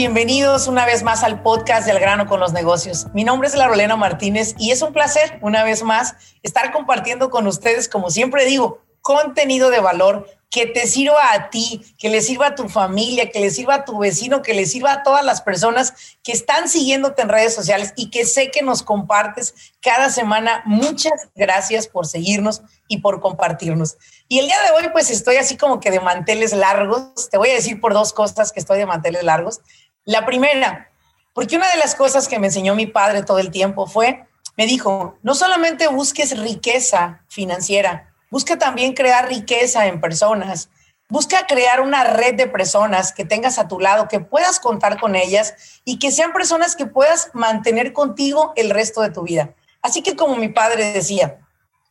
bienvenidos una vez más al podcast del grano con los negocios. Mi nombre es Larolena Martínez y es un placer una vez más estar compartiendo con ustedes, como siempre digo, contenido de valor que te sirva a ti, que le sirva a tu familia, que le sirva a tu vecino, que le sirva a todas las personas que están siguiéndote en redes sociales y que sé que nos compartes cada semana. Muchas gracias por seguirnos y por compartirnos. Y el día de hoy pues estoy así como que de manteles largos. Te voy a decir por dos cosas que estoy de manteles largos. La primera, porque una de las cosas que me enseñó mi padre todo el tiempo fue, me dijo, no solamente busques riqueza financiera, Busca también crear riqueza en personas. Busca crear una red de personas que tengas a tu lado, que puedas contar con ellas y que sean personas que puedas mantener contigo el resto de tu vida. Así que como mi padre decía,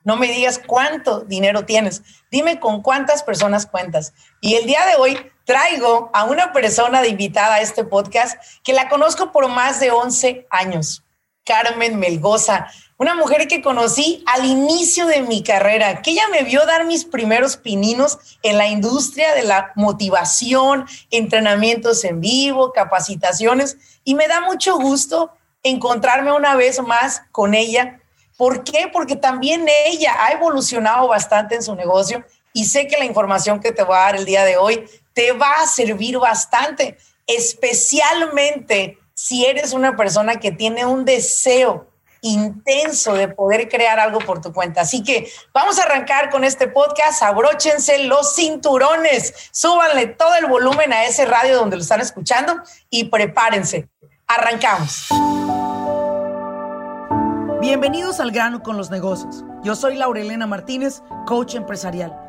no me digas cuánto dinero tienes, dime con cuántas personas cuentas. Y el día de hoy traigo a una persona de invitada a este podcast que la conozco por más de 11 años, Carmen Melgoza una mujer que conocí al inicio de mi carrera, que ella me vio dar mis primeros pininos en la industria de la motivación, entrenamientos en vivo, capacitaciones, y me da mucho gusto encontrarme una vez más con ella. ¿Por qué? Porque también ella ha evolucionado bastante en su negocio y sé que la información que te voy a dar el día de hoy te va a servir bastante, especialmente si eres una persona que tiene un deseo intenso de poder crear algo por tu cuenta. Así que vamos a arrancar con este podcast. Abróchense los cinturones, súbanle todo el volumen a ese radio donde lo están escuchando y prepárense. Arrancamos. Bienvenidos al grano con los negocios. Yo soy Laurelena Martínez, coach empresarial.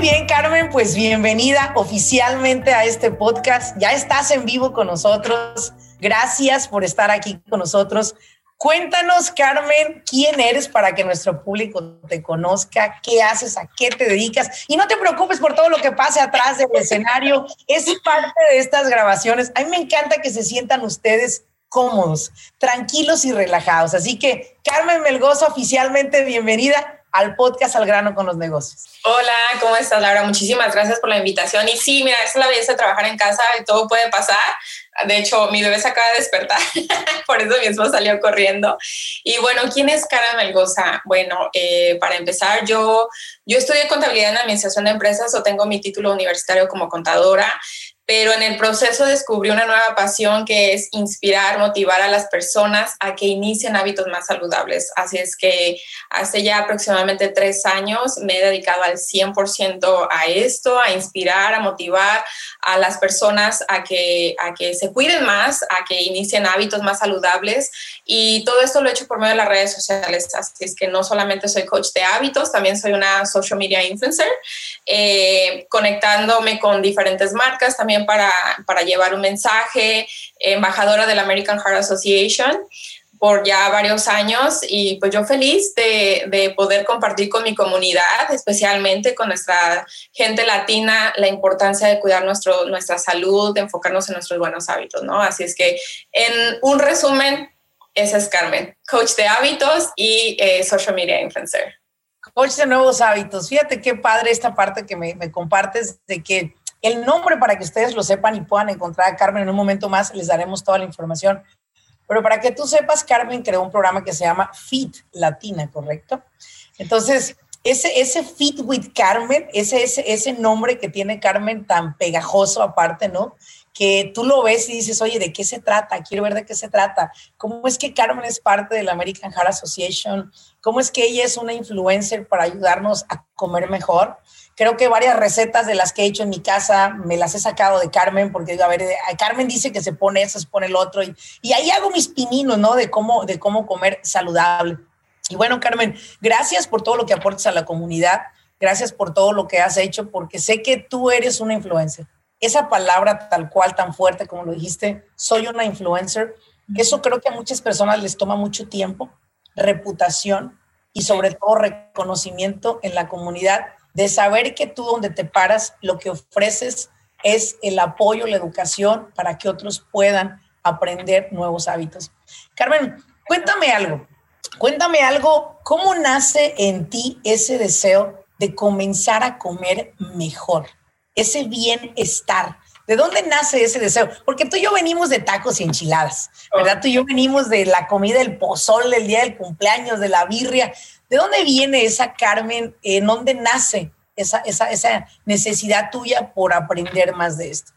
Bien, Carmen, pues bienvenida oficialmente a este podcast. Ya estás en vivo con nosotros. Gracias por estar aquí con nosotros. Cuéntanos, Carmen, quién eres para que nuestro público te conozca, qué haces, a qué te dedicas. Y no te preocupes por todo lo que pase atrás del escenario. Es parte de estas grabaciones. A mí me encanta que se sientan ustedes cómodos, tranquilos y relajados. Así que, Carmen Melgoza, oficialmente bienvenida al podcast Al grano con los negocios. Hola, ¿cómo estás, Laura? Muchísimas gracias por la invitación. Y sí, mira, es la belleza de trabajar en casa y todo puede pasar. De hecho, mi bebé se acaba de despertar, por eso mismo salió corriendo. Y bueno, ¿quién es Cara Melgoza? Bueno, eh, para empezar, yo, yo estudié contabilidad en administración de empresas o tengo mi título universitario como contadora pero en el proceso descubrí una nueva pasión que es inspirar, motivar a las personas a que inicien hábitos más saludables. Así es que hace ya aproximadamente tres años me he dedicado al 100% a esto, a inspirar, a motivar a las personas a que, a que se cuiden más, a que inicien hábitos más saludables. Y todo esto lo he hecho por medio de las redes sociales. Así es que no solamente soy coach de hábitos, también soy una social media influencer, eh, conectándome con diferentes marcas, también para, para llevar un mensaje, embajadora de la American Heart Association por ya varios años y pues yo feliz de, de, poder compartir con mi comunidad, especialmente con nuestra gente latina, la importancia de cuidar nuestro, nuestra salud, de enfocarnos en nuestros buenos hábitos, ¿no? Así es que en un resumen, esa es Carmen, coach de hábitos y eh, social media influencer. Coach de nuevos hábitos. Fíjate qué padre esta parte que me, me compartes de que el nombre para que ustedes lo sepan y puedan encontrar a Carmen en un momento más, les daremos toda la información. Pero para que tú sepas, Carmen creó un programa que se llama Fit Latina, ¿correcto? Entonces, ese, ese Fit with Carmen, ese, ese, ese nombre que tiene Carmen tan pegajoso aparte, ¿no? que tú lo ves y dices, oye, ¿de qué se trata? Quiero ver de qué se trata. ¿Cómo es que Carmen es parte de la American Heart Association? ¿Cómo es que ella es una influencer para ayudarnos a comer mejor? Creo que varias recetas de las que he hecho en mi casa me las he sacado de Carmen, porque digo, a ver, Carmen dice que se pone eso, se pone el otro, y, y ahí hago mis pininos, ¿no? De cómo, de cómo comer saludable. Y bueno, Carmen, gracias por todo lo que aportas a la comunidad, gracias por todo lo que has hecho, porque sé que tú eres una influencer. esa palabra tal cual, tan fuerte como lo dijiste, soy una influencer, eso creo que a muchas personas les toma mucho tiempo, reputación y sobre todo reconocimiento en la comunidad de saber que tú donde te paras, lo que ofreces es el apoyo, la educación para que otros puedan aprender nuevos hábitos. Carmen, cuéntame algo, cuéntame algo, ¿cómo nace en ti ese deseo de comenzar a comer mejor? Ese bienestar. ¿De dónde nace ese deseo? Porque tú y yo venimos de tacos y enchiladas, ¿verdad? Tú y yo venimos de la comida del pozol, del día del cumpleaños, de la birria. ¿De dónde viene esa Carmen? ¿En dónde nace esa, esa, esa necesidad tuya por aprender más de esto?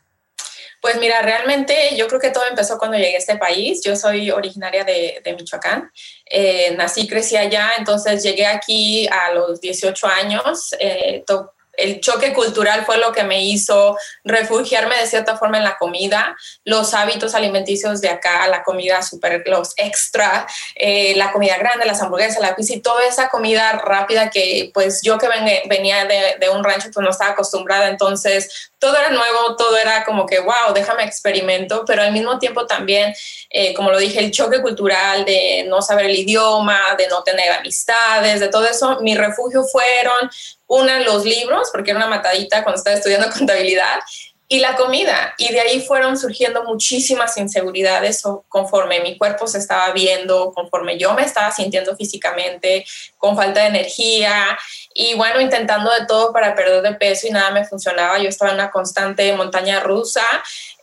Pues mira, realmente yo creo que todo empezó cuando llegué a este país. Yo soy originaria de, de Michoacán. Eh, nací, crecí allá, entonces llegué aquí a los 18 años. Eh, el choque cultural fue lo que me hizo refugiarme de cierta forma en la comida, los hábitos alimenticios de acá, la comida super, los extra, eh, la comida grande, las hamburguesas, la pizza y toda esa comida rápida que pues yo que venía de, un rancho pues no estaba acostumbrada, entonces todo era nuevo, todo era como que, wow, déjame experimento, pero al mismo tiempo también, eh, como lo dije, el choque cultural de no saber el idioma, de no tener amistades, de todo eso, mi refugio fueron una, los libros, porque era una matadita cuando estaba estudiando contabilidad, y la comida. Y de ahí fueron surgiendo muchísimas inseguridades conforme mi cuerpo se estaba viendo, conforme yo me estaba sintiendo físicamente, con falta de energía. Y bueno, intentando de todo para perder de peso y nada me funcionaba. Yo estaba en una constante montaña rusa.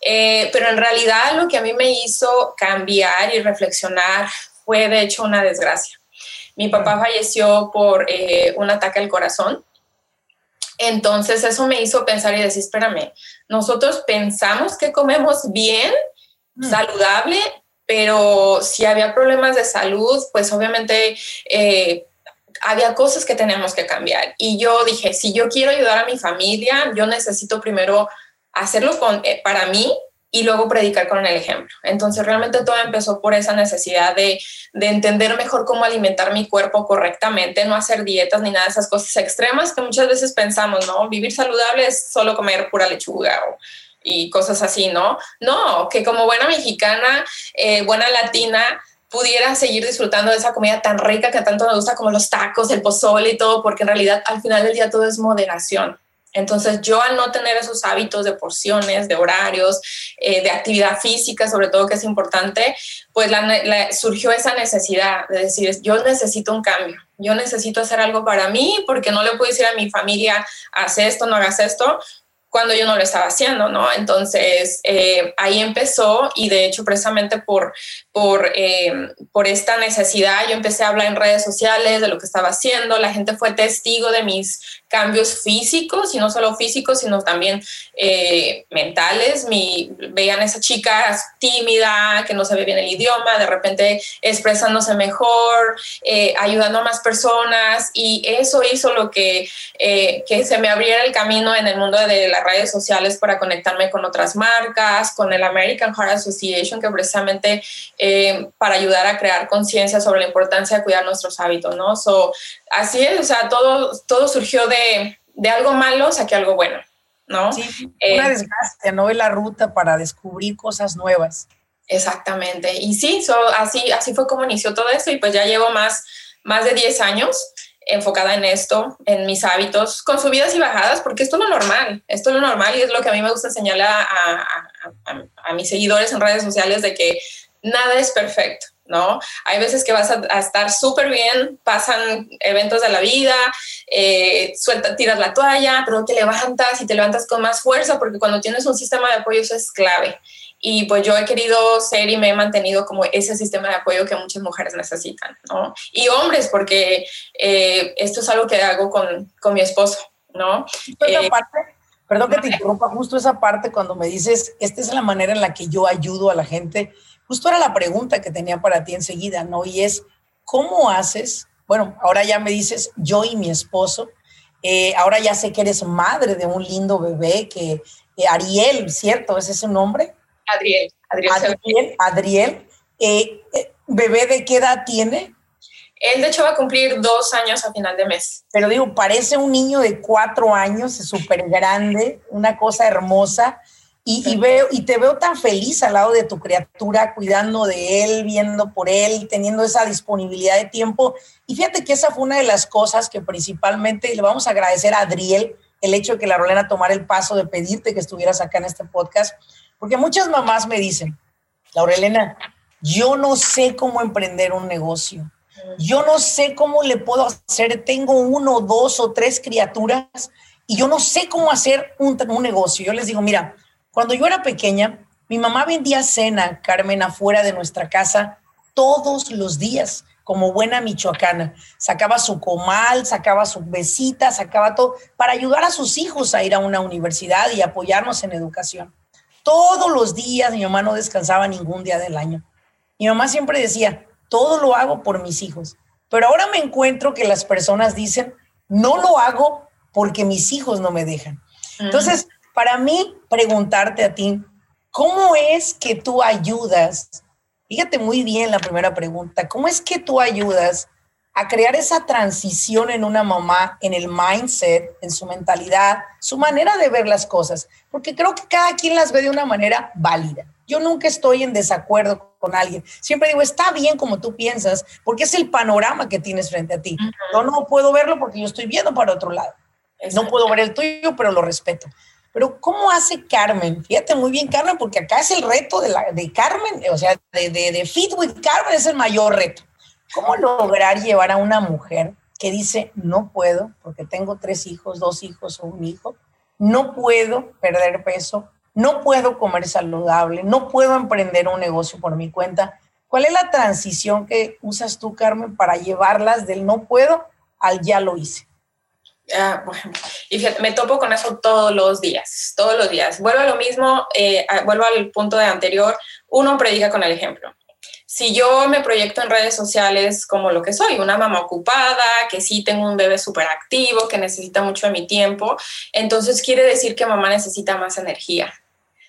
Eh, pero en realidad lo que a mí me hizo cambiar y reflexionar fue de hecho una desgracia. Mi papá falleció por eh, un ataque al corazón entonces eso me hizo pensar y decir, espérame, nosotros pensamos que comemos bien, mm. saludable, pero si había problemas de salud, pues obviamente eh, había cosas que teníamos que cambiar. Y yo dije, si yo quiero ayudar a mi familia, yo necesito primero hacerlo con, eh, para mí y luego predicar con el ejemplo. Entonces realmente todo empezó por esa necesidad de, de, entender mejor cómo alimentar mi cuerpo correctamente, no hacer dietas ni nada de esas cosas extremas que muchas veces pensamos, ¿no? Vivir saludable es solo comer pura lechuga o, y cosas así, ¿no? No, que como buena mexicana, eh, buena latina, pudiera seguir disfrutando de esa comida tan rica que tanto me gusta como los tacos, el pozole y todo, porque en realidad al final del día todo es moderación. Entonces yo al no tener esos hábitos de porciones, de horarios, eh, de actividad física, sobre todo que es importante, pues surgió esa necesidad de decir, yo necesito un cambio, yo necesito hacer algo para mí porque no le puedo decir a mi familia, haz esto, no hagas esto, cuando yo no lo estaba haciendo, ¿no? Entonces, eh, ahí empezó y de hecho precisamente por, por, eh, por esta necesidad yo empecé a hablar en redes sociales de lo que estaba haciendo, la gente fue testigo de mis cambios físicos y no solo físicos, sino también eh, mentales. Mi, veían a esa chica tímida, que no sabía bien el idioma, de repente expresándose mejor, eh, ayudando a más personas y eso hizo lo que, eh, que se me abriera el camino en el mundo de las redes sociales para conectarme con otras marcas, con el American Heart Association, que precisamente para ayudar a crear conciencia sobre la importancia de cuidar nuestros hábitos, ¿no? So, así es, o sea, todo, todo surgió de, de algo malo, saqué algo bueno, ¿no? Sí, una eh, desgracia, ¿no? Es la ruta para descubrir cosas nuevas. Exactamente. Y sí, así, así fue como inició todo esto y pues ya llevo más, más de 10 años enfocada en esto, en mis hábitos, con subidas y bajadas, porque esto es lo normal, esto es lo normal y es lo que a mí me gusta enseñarle a, a, a, a mis seguidores en redes sociales de que nada es perfecto. ¿No? Hay veces que vas a, estar súper bien, pasan eventos de la vida, eh, suelta, tiras la toalla, pero te levantas y te levantas con más fuerza porque cuando tienes un sistema de apoyo eso es clave. Y pues yo he querido ser y me he mantenido como ese sistema de apoyo que muchas mujeres necesitan, ¿no? Y hombres, porque eh, esto es algo que hago con, con mi esposo, ¿no? Eh, perdón que te interrumpa, justo esa parte cuando me dices, esta es la manera en la que yo ayudo a la gente Justo era la pregunta que tenía para ti enseguida, ¿no? Y es, ¿cómo haces? Bueno, ahora ya me dices yo y mi esposo. Eh, ahora ya sé que eres madre de un lindo bebé que eh, Ariel, ¿cierto? ¿Ese es su nombre? Adriel. Adriel. Adriel. Adriel eh, ¿Bebé de qué edad tiene? Él de hecho va a cumplir dos años a final de mes. Pero digo, parece un niño de cuatro años, súper grande, una cosa hermosa. Y, veo, y te veo tan feliz al lado de tu criatura, cuidando de él, viendo por él, teniendo esa disponibilidad de tiempo. Y fíjate que esa fue una de las cosas que principalmente le vamos a agradecer a Adriel el hecho de que la Rolena tomara el paso de pedirte que estuvieras acá en este podcast, porque muchas mamás me dicen, Laurelena, yo no sé cómo emprender un negocio. Yo no sé cómo le puedo hacer. Tengo uno, dos o tres criaturas y yo no sé cómo hacer un, un negocio. Yo les digo, mira, cuando yo era pequeña, mi mamá vendía cena, Carmen, afuera de nuestra casa todos los días, como buena michoacana. Sacaba su comal, sacaba su besita, sacaba todo para ayudar a sus hijos a ir a una universidad y apoyarnos en educación. Todos los días mi mamá no descansaba ningún día del año. Mi mamá siempre decía, todo lo hago por mis hijos. Pero ahora me encuentro que las personas dicen, no lo hago porque mis hijos no me dejan. Entonces, para mí, preguntarte a ti, ¿cómo es que tú ayudas? Fíjate muy bien la primera pregunta, ¿cómo es que tú ayudas a crear esa transición en una mamá, en el mindset, en su mentalidad, su manera de ver las cosas? Porque creo que cada quien las ve de una manera válida. Yo nunca estoy en desacuerdo con alguien. Siempre digo, está bien como tú piensas, porque es el panorama que tienes frente a ti. Yo no puedo verlo porque yo estoy viendo para otro lado. No puedo ver el tuyo, pero lo respeto. Pero ¿cómo hace Carmen? Fíjate muy bien, Carmen, porque acá es el reto de, Carmen, o sea, de, de, de Fit with Carmen es el mayor reto. ¿Cómo lograr llevar a una mujer que dice, no puedo, porque tengo tres hijos, dos hijos o un hijo, no puedo perder peso, no puedo comer saludable, no puedo emprender un negocio por mi cuenta? ¿Cuál es la transición que usas tú, Carmen, para llevarlas del no puedo al ya lo hice? Ah, y me topo con eso todos los días, todos los días. Vuelvo a lo mismo, eh, vuelvo al punto de anterior, uno predica con el ejemplo. Si yo me proyecto en redes sociales como lo que soy, una mamá ocupada, que sí tengo un bebé súper activo, que necesita mucho de mi tiempo, entonces quiere decir que mamá necesita más energía.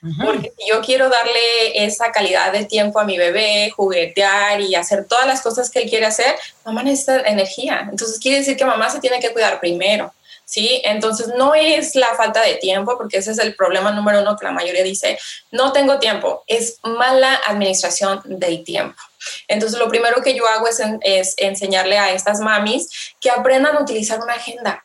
Porque si yo quiero darle esa calidad de tiempo a mi bebé, juguetear y hacer todas las cosas que él quiere hacer, mamá necesita energía. Entonces quiere decir que mamá se tiene que cuidar primero. ¿sí? Entonces no es la falta de tiempo, porque ese es el problema número uno que la mayoría dice, no tengo tiempo, es mala administración del tiempo. Entonces lo primero que yo hago es, es enseñarle a estas mamis que aprendan a utilizar una agenda.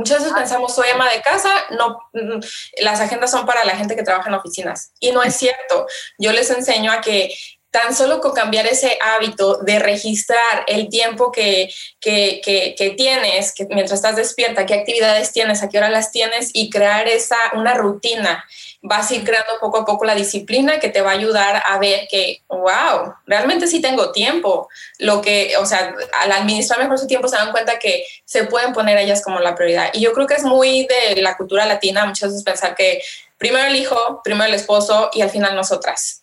Muchas veces pensamos, soy ama de casa, no, mm, las agendas son para la gente que trabaja en oficinas. Y no es cierto. Yo les enseño a que tan solo con cambiar ese hábito de registrar el tiempo que, que, que, tienes, mientras estás despierta, qué actividades tienes, a qué hora las tienes y crear esa, una rutina vas a ir creando poco a poco la disciplina que te va a ayudar a ver que, wow, realmente sí tengo tiempo. Lo que, o sea, al administrar mejor su tiempo se dan cuenta que se pueden poner ellas como la prioridad. Y yo creo que es muy de la cultura latina muchas veces pensar que primero el hijo, primero el esposo y al final nosotras.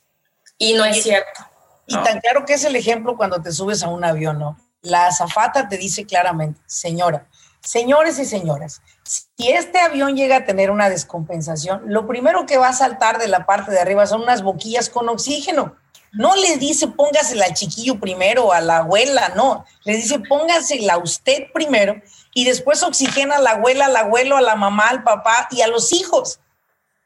Y no es cierto. Y tan claro que es el ejemplo cuando te subes a un avión, ¿no? La azafata te dice claramente, señora, señores y señoras, si este avión llega a tener una descompensación, lo primero que va a saltar de la parte de arriba son unas boquillas con oxígeno. No le dice póngasela al chiquillo primero, a la abuela, no. Le dice póngasela a usted primero y después oxigena a la abuela, al abuelo, a la mamá, al papá y a los hijos.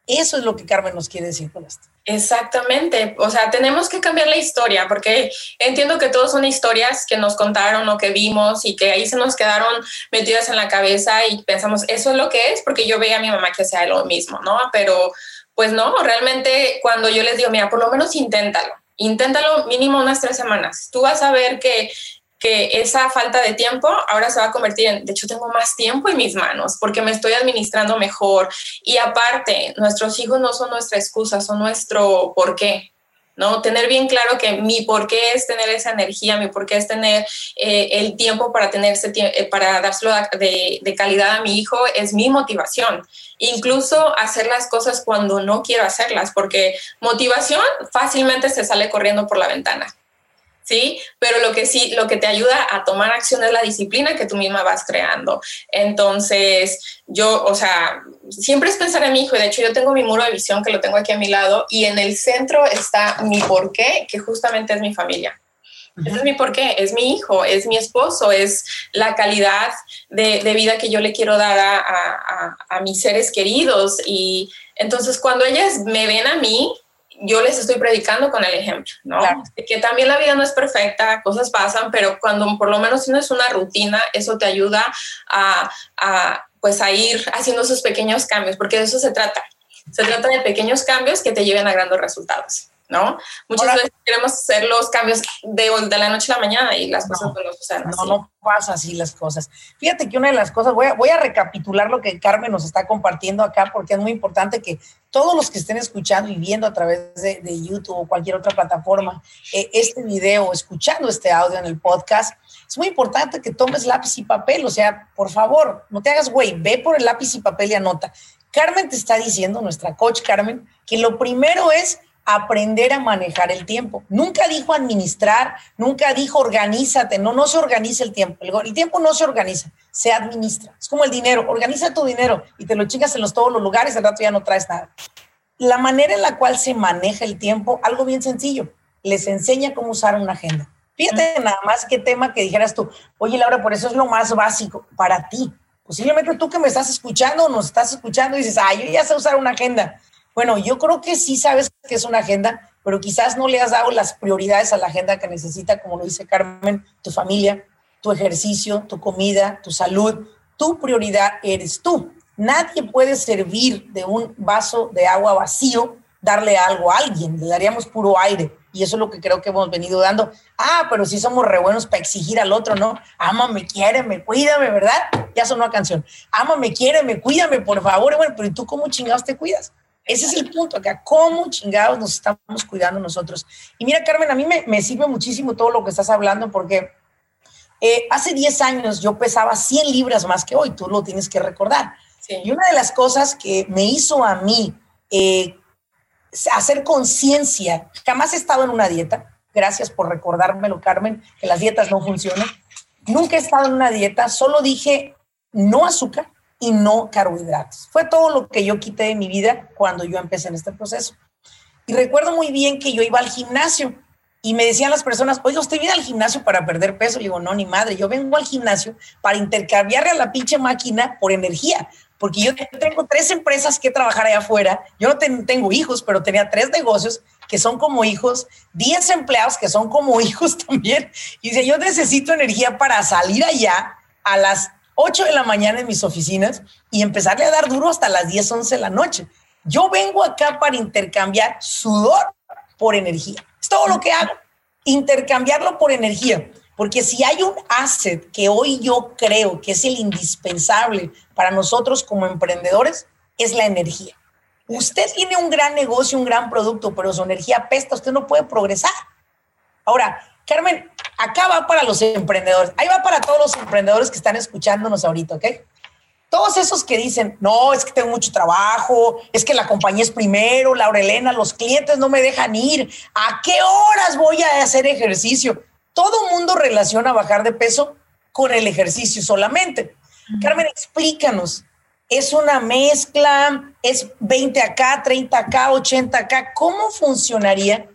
Eso es lo que Carmen nos quiere decir con esto. Exactamente, o sea, tenemos que cambiar la historia porque entiendo que todos son historias que nos contaron o que vimos y que ahí se nos quedaron metidas en la cabeza y pensamos, eso es lo que es porque yo veía a mi mamá que hacía lo mismo, ¿no? Pero pues no, realmente cuando yo les digo, mira, por lo menos inténtalo, inténtalo mínimo unas tres semanas, tú vas a ver que que esa falta de tiempo ahora se va a convertir en, de hecho, tengo más tiempo en mis manos porque me estoy administrando mejor. Y aparte, nuestros hijos no son nuestra excusa, son nuestro por qué. ¿no? Tener bien claro que mi por qué es tener esa energía, mi por qué es tener eh, el tiempo para tener ese eh, para dárselo de, calidad a mi hijo es mi motivación. Incluso hacer las cosas cuando no quiero hacerlas, porque motivación fácilmente se sale corriendo por la ventana. ¿Sí? Pero lo que sí, lo que te ayuda a tomar acción es la disciplina que tú misma vas creando. Entonces, yo, o sea, siempre es pensar en mi hijo, y de hecho yo tengo mi muro de visión que lo tengo aquí a mi lado, y en el centro está mi porqué, que justamente es mi familia. Ese es mi porqué, es mi hijo, es mi esposo, es la calidad de, de vida que yo le quiero dar a, a, a, mis seres queridos. Y entonces cuando ellas me ven a mí, yo les estoy predicando con el ejemplo, ¿no? Que también la vida no es perfecta, cosas pasan, pero cuando por lo menos tienes una rutina, eso te ayuda a, a, pues a ir haciendo esos pequeños cambios, porque de eso se trata. Se trata de pequeños cambios que te lleven a grandes resultados. ¿no? Muchas veces queremos hacer los cambios de, de, la noche a la mañana y las cosas no, no suceden No, no pasa así las cosas. Fíjate que una de las cosas, voy a, voy a recapitular lo que Carmen nos está compartiendo acá porque es muy importante que todos los que estén escuchando y viendo a través de, YouTube o cualquier otra plataforma eh, este video, escuchando este audio en el podcast, es muy importante que tomes lápiz y papel, o sea, por favor, no te hagas güey, ve por el lápiz y papel y anota. Carmen te está diciendo, nuestra coach Carmen, que lo primero es aprender a manejar el tiempo. Nunca dijo administrar, nunca dijo organízate, no, no se organiza el tiempo. El, tiempo no se organiza, se administra. Es como el dinero, organiza tu dinero y te lo chingas en los, todos los lugares, al rato ya no traes nada. La manera en la cual se maneja el tiempo, algo bien sencillo, les enseña cómo usar una agenda. Fíjate nada más qué tema que dijeras tú, oye Laura, por eso es lo más básico para ti. Posiblemente tú que me estás escuchando, nos estás escuchando y dices, ay, yo ya sé usar una agenda bueno, yo creo que sí sabes que es una agenda, pero quizás no le has dado las prioridades a la agenda que necesita, como lo dice Carmen, tu familia, tu ejercicio, tu comida, tu salud. Tu prioridad eres tú. Nadie puede servir de un vaso de agua vacío, darle algo a alguien, le daríamos puro aire. Y eso es lo que creo que hemos venido dando. Ah, pero sí somos re buenos para exigir al otro, ¿no? Ámame, quiéreme, cuídame, ¿verdad? Ya sonó una canción. Ámame, quiéreme, cuídame, por favor. Bueno, pero ¿y tú cómo chingados te cuidas? Ese es el punto acá, cómo chingados nos estamos cuidando nosotros. Y mira, Carmen, a mí me, sirve muchísimo todo lo que estás hablando porque eh, hace 10 años yo pesaba 100 libras más que hoy, tú lo tienes que recordar. Y una de las cosas que me hizo a mí eh, hacer conciencia, jamás he estado en una dieta, gracias por recordármelo, Carmen, que las dietas no funcionan. Nunca he estado en una dieta, solo dije no azúcar, y no carbohidratos. Fue todo lo que yo quité de mi vida cuando yo empecé en este proceso. Y recuerdo muy bien que yo iba al gimnasio y me decían las personas, oye, ¿usted viene al gimnasio para perder peso? Y digo, no, ni madre, yo vengo al gimnasio para intercambiarle a la pinche máquina por energía, porque yo tengo tres empresas que trabajar allá afuera, yo no tengo hijos, pero tenía tres negocios que son como hijos, diez empleados que son como hijos también, y dice, yo necesito energía para salir allá a las 8 de la mañana en mis oficinas y empezarle a dar duro hasta las 10, 11 de la noche. Yo vengo acá para intercambiar sudor por energía. Es todo lo que hago, intercambiarlo por energía. Porque si hay un asset que hoy yo creo que es el indispensable para nosotros como emprendedores, es la energía. Usted tiene un gran negocio, un gran producto, pero su energía pesta, usted no puede progresar. Ahora, Carmen, acá va para los emprendedores, ahí va para todos los emprendedores que están escuchándonos ahorita, ¿ok? Todos esos que dicen, no, es que tengo mucho trabajo, es que la compañía es primero, Laura Elena, los clientes no me dejan ir, ¿a qué horas voy a hacer ejercicio? Todo mundo relaciona bajar de peso con el ejercicio solamente. Carmen, explícanos, ¿es una mezcla? ¿Es 20 acá, 30 acá, 80 acá? ¿Cómo funcionaría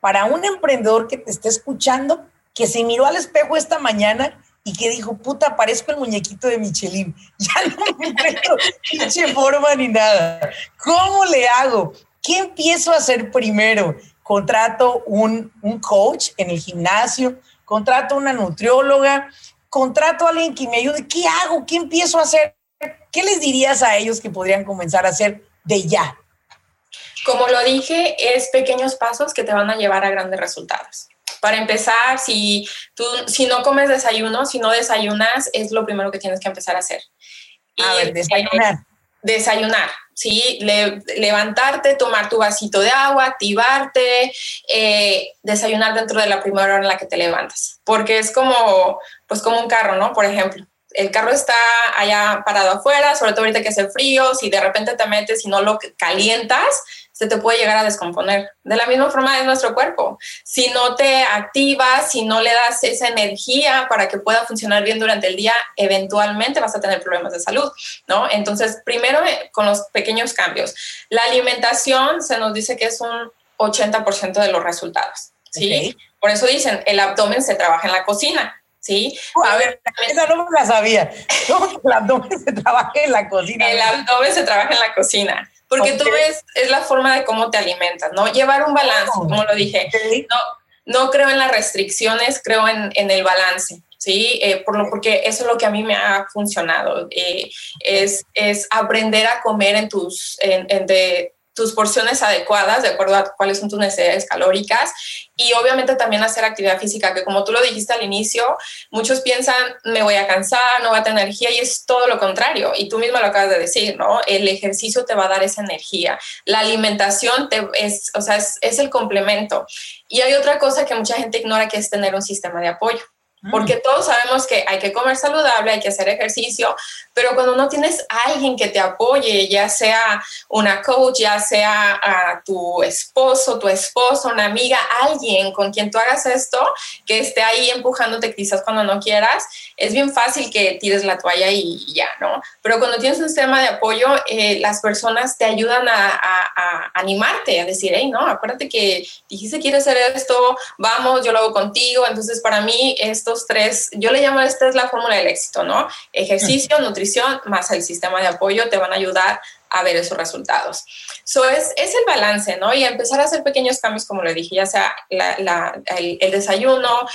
para un emprendedor que te esté escuchando que se miró al espejo esta mañana y que dijo, puta, parezco el muñequito de Michelin, ya no me encuentro pinche forma ni nada. ¿Cómo le hago? ¿Qué empiezo a hacer primero? Contrato un, un coach en el gimnasio, contrato una nutrióloga, contrato a alguien que me ayude. ¿Qué hago? ¿Qué empiezo a hacer? ¿Qué les dirías a ellos que podrían comenzar a hacer de ya? Como lo dije, es pequeños pasos que te van a llevar a grandes resultados. Para empezar, si tú si no comes desayuno, si no desayunas, es lo primero que tienes que empezar a hacer. A ver, desayunar. desayunar, ¿sí? levantarte, tomar tu vasito de agua, activarte, eh, desayunar dentro de la primera hora en la que te levantas. Porque es como, pues como un carro, ¿no? Por ejemplo, el carro está allá parado afuera, sobre todo ahorita que hace frío, si de repente te metes y no lo calientas, se te puede llegar a descomponer. De la misma forma es nuestro cuerpo. Si no te activas, si no le das esa energía para que pueda funcionar bien durante el día, eventualmente vas a tener problemas de salud, ¿no? Entonces, primero eh, con los pequeños cambios. La alimentación se nos dice que es un 80% de los resultados, ¿sí? Por eso dicen, el abdomen se trabaja en la cocina. ¿sí? A ver, esa no me la sabía. ¿Cómo que el abdomen se trabaja en la cocina? El abdomen se trabaja en la cocina. Porque tú ves, es la forma de cómo te alimentas, ¿no? Llevar un balance, oh, como lo dije. No, no creo en las restricciones, creo en, en el balance. ¿sí? Eh, por lo, porque eso es lo que a mí me ha funcionado, eh, es, es aprender a comer en tus, en, en de, tus porciones adecuadas de acuerdo a cuáles son tus necesidades calóricas y obviamente también hacer actividad física, que como tú lo dijiste al inicio, muchos piensan me voy a cansar, no voy a tener energía y es todo lo contrario. Y tú mismo lo acabas de decir, ¿no? El ejercicio te va a dar esa energía. La alimentación te es, o sea, es, es el complemento. Y hay otra cosa que mucha gente ignora que es tener un sistema de apoyo. Porque todos sabemos que hay que comer saludable, hay que hacer ejercicio, pero cuando no tienes a alguien que te apoye, ya sea una coach, ya sea a tu esposo, tu esposo, una amiga, alguien con quien tú hagas esto, que esté ahí empujándote quizás cuando no quieras, es bien fácil que tires la toalla y, ya, ¿no? Pero cuando tienes un sistema de apoyo, eh, las personas te ayudan a, animarte, a decir, hey, no, acuérdate que dijiste que quieres hacer esto, vamos, yo lo hago contigo. Entonces, para mí, estos tres, yo le llamo, esta es la fórmula del éxito, ¿no? Ejercicio, nutrición, más el sistema de apoyo te van a ayudar a ver esos resultados. So es, es el balance, ¿no? Y empezar a hacer pequeños cambios, como le dije, ya sea el, el, desayuno,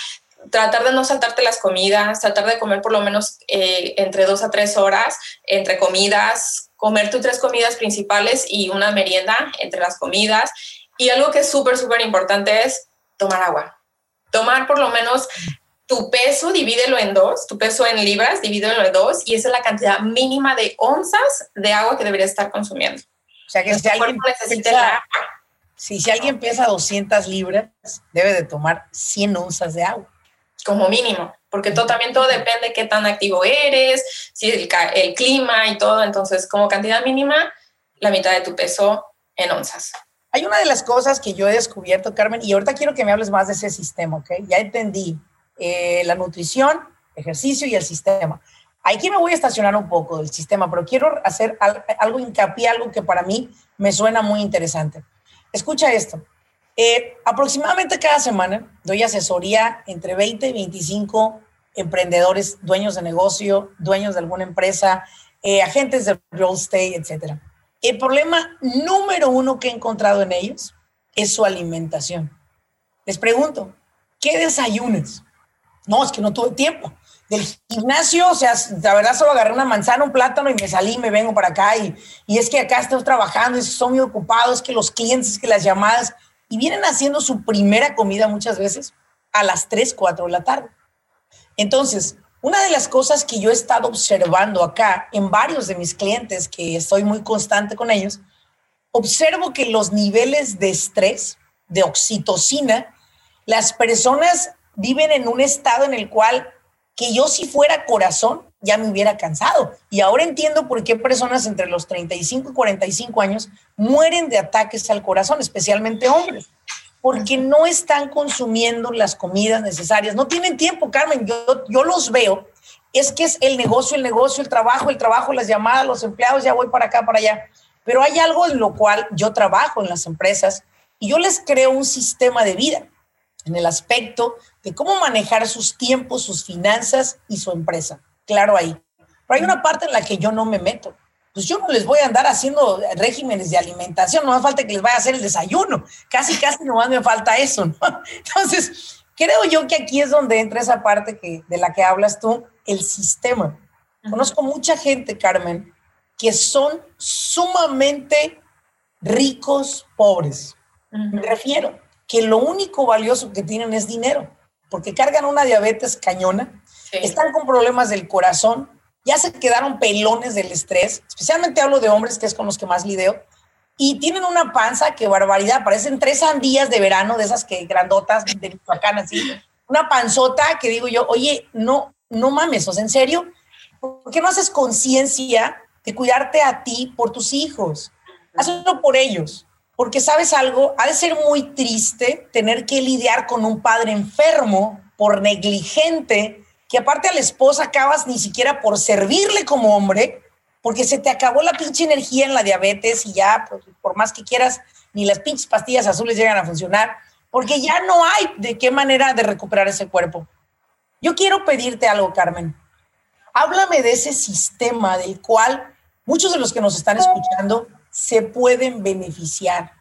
tratar de no saltarte las comidas, tratar de comer por lo menos eh, entre dos a tres horas entre comidas, comer tus tres comidas principales y una merienda entre las comidas. Y algo que es súper, súper importante es tomar agua. Tomar por lo menos tu peso, divídelo en dos, tu peso en libras, divídelo en dos, y esa es la cantidad mínima de onzas de agua que deberías estar consumiendo. O sea que si alguien, necesita si, si alguien pesa 200 libras, debe de tomar 100 onzas de agua como mínimo, porque todo también todo depende de qué tan activo eres, si el, el clima y todo, entonces como cantidad mínima, la mitad de tu peso en onzas. Hay una de las cosas que yo he descubierto, Carmen, y ahorita quiero que me hables más de ese sistema, ¿ok? Ya entendí eh, la nutrición, ejercicio y el sistema. Aquí me voy a estacionar un poco del sistema, pero quiero hacer algo hincapié, algo que para mí me suena muy interesante. Escucha esto. Eh, aproximadamente cada semana doy asesoría entre 20 y 25 emprendedores, dueños de negocio, dueños de alguna empresa, eh, agentes de real estate, etc. El problema número uno que he encontrado en ellos es su alimentación. Les pregunto, ¿qué desayunes? No, es que no tuve tiempo. Del gimnasio, o sea, la verdad solo agarré una manzana, un plátano y me salí, me vengo para acá y, y es que acá estoy trabajando, es que son muy ocupados, es que los clientes, es que las llamadas, y vienen haciendo su primera comida muchas veces a las 3, 4 de la tarde. Entonces, una de las cosas que yo he estado observando acá en varios de mis clientes, que estoy muy constante con ellos, observo que los niveles de estrés, de oxitocina, las personas viven en un estado en el cual que yo si fuera corazón ya me hubiera cansado. Y ahora entiendo por qué personas entre los 35 y 45 años mueren de ataques al corazón, especialmente hombres, porque no están consumiendo las comidas necesarias. No tienen tiempo, Carmen, yo, yo los veo. Es que es el negocio, el negocio, el trabajo, el trabajo, las llamadas, los empleados, ya voy para acá, para allá. Pero hay algo en lo cual yo trabajo en las empresas y yo les creo un sistema de vida en el aspecto de cómo manejar sus tiempos, sus finanzas y su empresa claro ahí. Pero hay una parte en la que yo no me meto. Pues yo no les voy a andar haciendo regímenes de alimentación, no me falta que les vaya a hacer el desayuno, casi, casi nomás me falta eso, ¿no? Entonces, creo yo que aquí es donde entra esa parte que, de la que hablas tú, el sistema. Conozco mucha gente, Carmen, que son sumamente ricos, pobres. Me refiero que lo único valioso que tienen es dinero, porque cargan una diabetes cañona, están con problemas del corazón, ya se quedaron pelones del estrés, especialmente hablo de hombres, que es con los que más lidio, y tienen una panza que barbaridad, parecen tres sandías de verano, de esas que grandotas de Michoacán, así, una panzota que digo yo, oye, no, no mames, o sea, en serio, ¿por qué no haces conciencia de cuidarte a ti por tus hijos? Hazlo por ellos, porque sabes algo, ha de ser muy triste tener que lidiar con un padre enfermo por negligente que aparte a la esposa acabas ni siquiera por servirle como hombre, porque se te acabó la pinche energía en la diabetes y ya, pues, por más que quieras, ni las pinches pastillas azules llegan a funcionar. porque ya no hay de qué manera de recuperar ese cuerpo. Yo quiero pedirte algo, Carmen. Háblame de ese sistema del cual muchos de los que nos están escuchando se pueden beneficiar.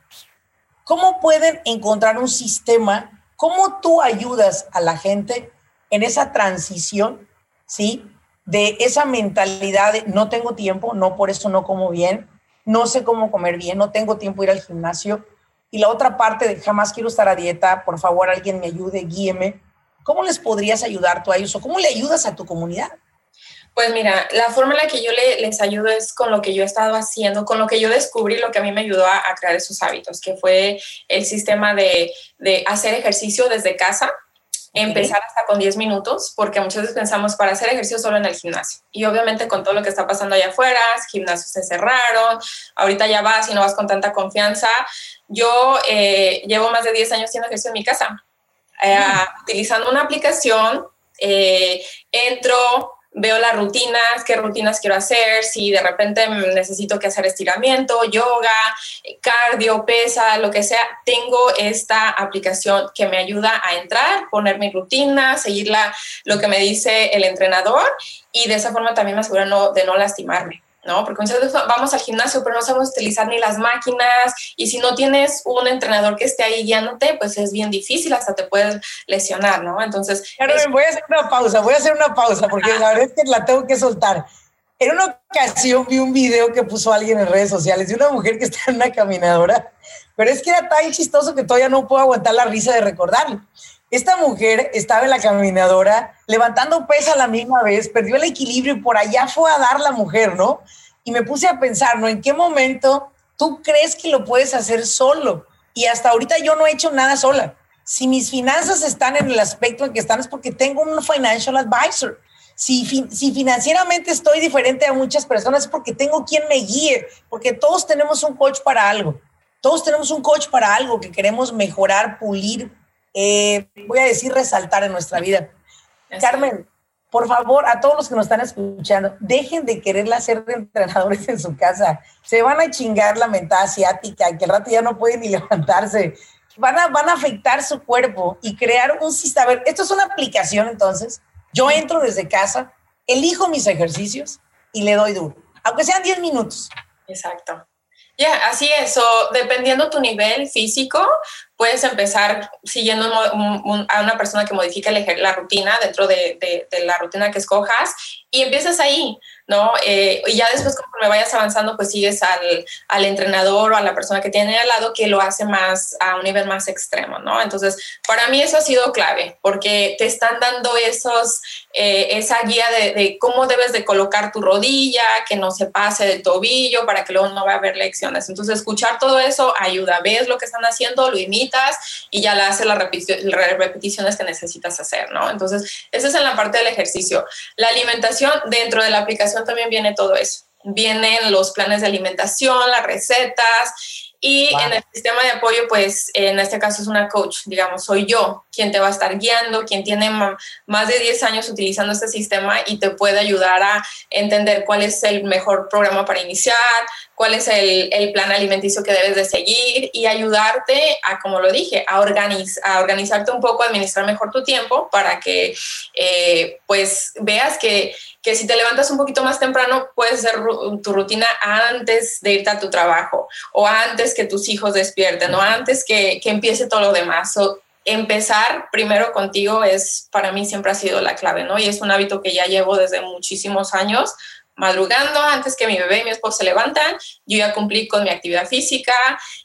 ¿Cómo pueden encontrar un sistema? ¿Cómo tú ayudas a la gente en esa transición, sí? De esa mentalidad de no tengo tiempo, no por eso no como bien, no sé cómo comer bien, no tengo tiempo de ir al gimnasio. Y la otra parte de jamás quiero estar a dieta, por favor alguien me ayude, guíeme. ¿Cómo les podrías ayudar tú a ellos o cómo le ayudas a tu comunidad? Pues mira, la forma en la que yo les ayudo es con lo que yo he estado haciendo, con lo que yo descubrí, lo que a mí me ayudó a, crear esos hábitos, que fue el sistema de, hacer ejercicio desde casa, empezar hasta con 10 minutos, porque muchas veces pensamos para hacer ejercicio solo en el gimnasio. Y obviamente con todo lo que está pasando allá afuera, gimnasios se cerraron, ahorita ya vas y no vas con tanta confianza. Yo eh, llevo más de 10 años haciendo ejercicio en mi casa, eh, mm. utilizando una aplicación, eh, entro, veo las rutinas, qué rutinas quiero hacer, si de repente necesito que hacer estiramiento, yoga, cardio, pesa, lo que sea, tengo esta aplicación que me ayuda a entrar, poner mi rutina, seguir lo que me dice el entrenador y de esa forma también me aseguro de no lastimarme. ¿No? Porque muchas veces vamos al gimnasio, pero no sabemos utilizar ni las máquinas y si no tienes un entrenador que esté ahí guiándote, pues es bien difícil, hasta te puedes lesionar, ¿no? Entonces... Carmen, voy a hacer una pausa, voy a hacer una pausa porque la verdad es que la tengo que soltar. En una ocasión vi un video que puso alguien en redes sociales de una mujer que está en una caminadora, pero es que era tan chistoso que todavía no puedo aguantar la risa de recordarlo. Esta mujer estaba en la caminadora levantando pesa a la misma vez, perdió el equilibrio y por allá fue a dar la mujer, ¿no? Y me puse a pensar, ¿no? ¿En qué momento tú crees que lo puedes hacer solo? Y hasta ahorita yo no he hecho nada sola. Si mis finanzas están en el aspecto en que están es porque tengo un financial advisor. Si, si financieramente estoy diferente a muchas personas es porque tengo quien me guíe, porque todos tenemos un coach para algo. Todos tenemos un coach para algo que queremos mejorar, pulir, eh, voy a decir resaltar en nuestra vida. Carmen, por favor, a todos los que nos están escuchando, dejen de quererla ser de entrenadores en su casa. Se van a chingar la mentada asiática, que al rato ya no pueden ni levantarse. Van a, van a afectar su cuerpo y crear un sistema. A ver, esto es una aplicación entonces. Yo entro desde casa, elijo mis ejercicios y le doy duro, aunque sean 10 minutos. Exacto. Ya, así es. Dependiendo tu nivel físico, puedes empezar siguiendo a una persona que modifique la, rutina dentro de, de, la rutina que escojas y empiezas ahí. ¿No? Eh, y ya después, me vayas avanzando, pues sigues al, al, entrenador o a la persona que tiene al lado que lo hace más a un nivel más extremo, ¿no? Entonces, para mí eso ha sido clave, porque te están dando esos, eh, esa guía de, cómo debes de colocar tu rodilla, que no se pase del tobillo, para que luego no va a haber lecciones. Entonces, escuchar todo eso ayuda, ves lo que están haciendo, lo imitas y ya le haces las repeticiones que necesitas hacer, ¿no? Entonces, eso es en la parte del ejercicio. La alimentación dentro de la aplicación también viene todo eso. Vienen los planes de alimentación, las recetas y en el sistema de apoyo, pues en este caso es una coach, digamos, soy yo quien te va a estar guiando, quien tiene más de 10 años utilizando este sistema y te puede ayudar a entender cuál es el mejor programa para iniciar, cuál es el, el plan alimenticio que debes de seguir y ayudarte a, como lo dije, a, organiz, a organizarte un poco, a administrar mejor tu tiempo para que eh, pues veas que que si te levantas un poquito más temprano, puedes hacer tu rutina antes de irte a tu trabajo o antes que tus hijos despierten o antes que, empiece todo lo demás. Empezar primero contigo es, para mí siempre ha sido la clave, ¿no? Y es un hábito que ya llevo desde muchísimos años, madrugando antes que mi bebé y mi esposo se levantan, yo ya cumplí con mi actividad física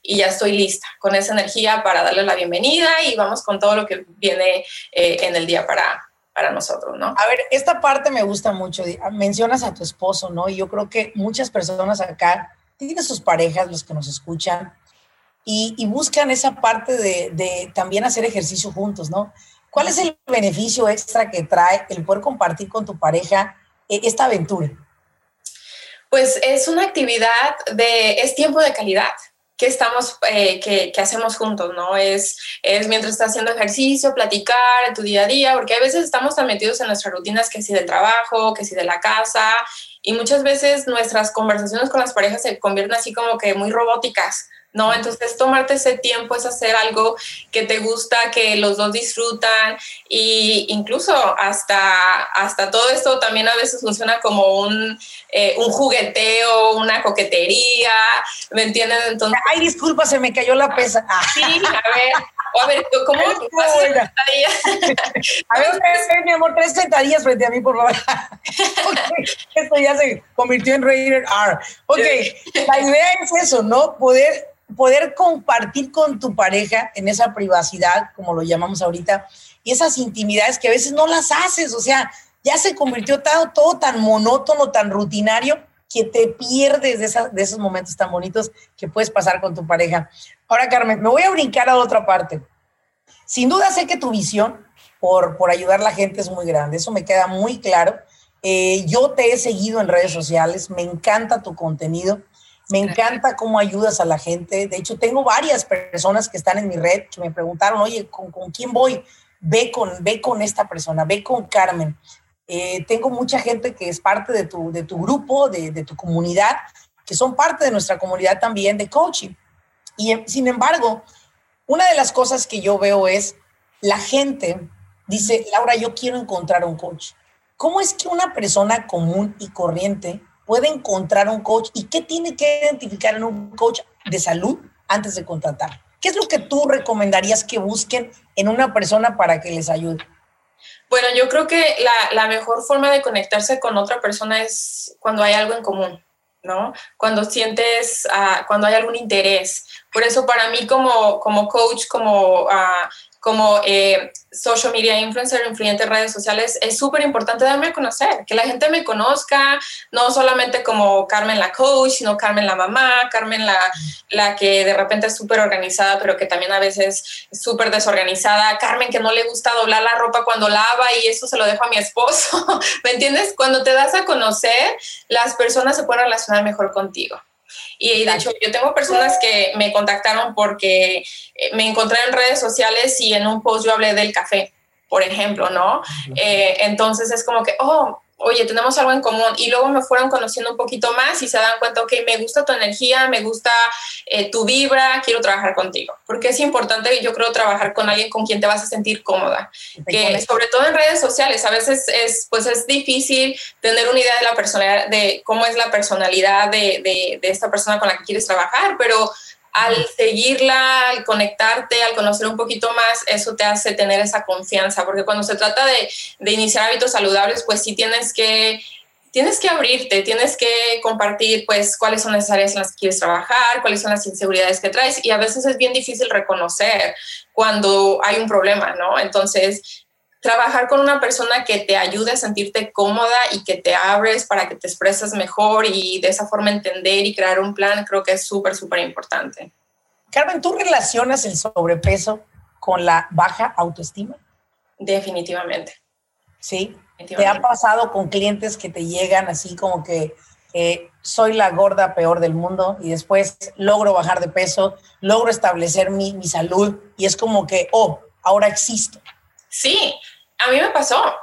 y ya estoy lista con esa energía para darle la bienvenida y vamos con todo lo que viene eh, en el día para, para nosotros, ¿no? A ver, esta parte me gusta mucho. Mencionas a tu esposo, ¿no? Y yo creo que muchas personas acá tienen sus parejas, los que nos escuchan, y, buscan esa parte de, también hacer ejercicio juntos, ¿no? ¿Cuál es el beneficio extra que trae el poder compartir con tu pareja eh, esta aventura? Pues es una actividad de, es tiempo de calidad que estamos, eh, que, hacemos juntos, ¿no? Es, es mientras estás haciendo ejercicio, platicar en tu día a día, porque a veces estamos tan metidos en nuestras rutinas que si del trabajo, que si de la casa, y muchas veces nuestras conversaciones con las parejas se convierten así como que muy robóticas, ¿no? Entonces, tomarte ese tiempo es hacer algo que te gusta, que los dos disfrutan y incluso hasta, hasta todo esto también a veces funciona como un, eh, un jugueteo, una coquetería, ¿me entienden? Entonces, Ay, disculpa, se me cayó la pesa. Sí, a ver, a ver, ¿cómo sentadillas? a ver, mi amor, tres sentadillas frente a mí, por favor. esto ya se convirtió en Raider R. Ok, la idea es eso, ¿no? Poder poder compartir con tu pareja en esa privacidad, como lo llamamos ahorita, y esas intimidades que a veces no las haces, o sea, ya se convirtió todo, todo tan monótono, tan rutinario, que te pierdes de, de esos momentos tan bonitos que puedes pasar con tu pareja. Ahora, Carmen, me voy a brincar a otra parte. Sin duda sé que tu visión por, por ayudar a la gente es muy grande, eso me queda muy claro. Eh, yo te he seguido en redes sociales, me encanta tu contenido me encanta cómo ayudas a la gente. De hecho, tengo varias personas que están en mi red que me preguntaron, oye, ¿con, quién voy? Ve con, ve con esta persona, ve con Carmen. Eh, tengo mucha gente que es parte de tu, de tu grupo, de, de, tu comunidad, que son parte de nuestra comunidad también de coaching. Y sin embargo, una de las cosas que yo veo es la gente dice, Laura, yo quiero encontrar un coach. ¿Cómo es que una persona común y corriente puede encontrar un coach y qué tiene que identificar en un coach de salud antes de contratar? ¿Qué es lo que tú recomendarías que busquen en una persona para que les ayude? Bueno, yo creo que la, la mejor forma de conectarse con otra persona es cuando hay algo en común. ¿no? Cuando sientes, uh, cuando hay algún interés. Por eso para mí como, como coach, como uh, como eh, social media influencer, influyente en redes sociales, es súper importante darme a conocer, que la gente me conozca, no solamente como Carmen la coach, sino Carmen la mamá, Carmen la, la que de repente es súper organizada, pero que también a veces es súper desorganizada, Carmen que no le gusta doblar la ropa cuando lava y eso se lo dejo a mi esposo, ¿me entiendes? Cuando te das a conocer, las personas se pueden relacionar mejor contigo. Y de hecho, yo tengo personas que me contactaron porque eh, me encontré en redes sociales y en un post yo hablé del café, por ejemplo, ¿no? Eh, entonces es como que, oh, oye, tenemos algo en común y luego me fueron conociendo un poquito más y se dan cuenta, ok, me gusta tu energía, me gusta eh, tu vibra, quiero trabajar contigo. Porque es importante, yo creo, trabajar con alguien con quien te vas a sentir cómoda. Que sobre todo en redes sociales, a veces es, pues es difícil tener una idea de la personalidad, de cómo es la personalidad de, de, de esta persona con la que quieres trabajar, pero al seguirla, al conectarte, al conocer un poquito más, eso te hace tener esa confianza, porque cuando se trata de, de iniciar hábitos saludables, pues sí tienes que tienes que abrirte, tienes que compartir pues cuáles son las áreas en las que quieres trabajar, cuáles son las inseguridades que traes y a veces es bien difícil reconocer cuando hay un problema, ¿no? Entonces, trabajar con una persona que te ayude a sentirte cómoda y que te abres para que te expreses mejor y de esa forma entender y crear un plan, creo que es súper, súper importante. Carmen, ¿tú relacionas el sobrepeso con la baja autoestima? Definitivamente. Sí. ¿Te ha pasado con clientes que te llegan así como que eh, soy la gorda peor del mundo y después logro bajar de peso, logro establecer mi, mi salud y es como que, oh, ahora existo? Sí, a mí me pasó.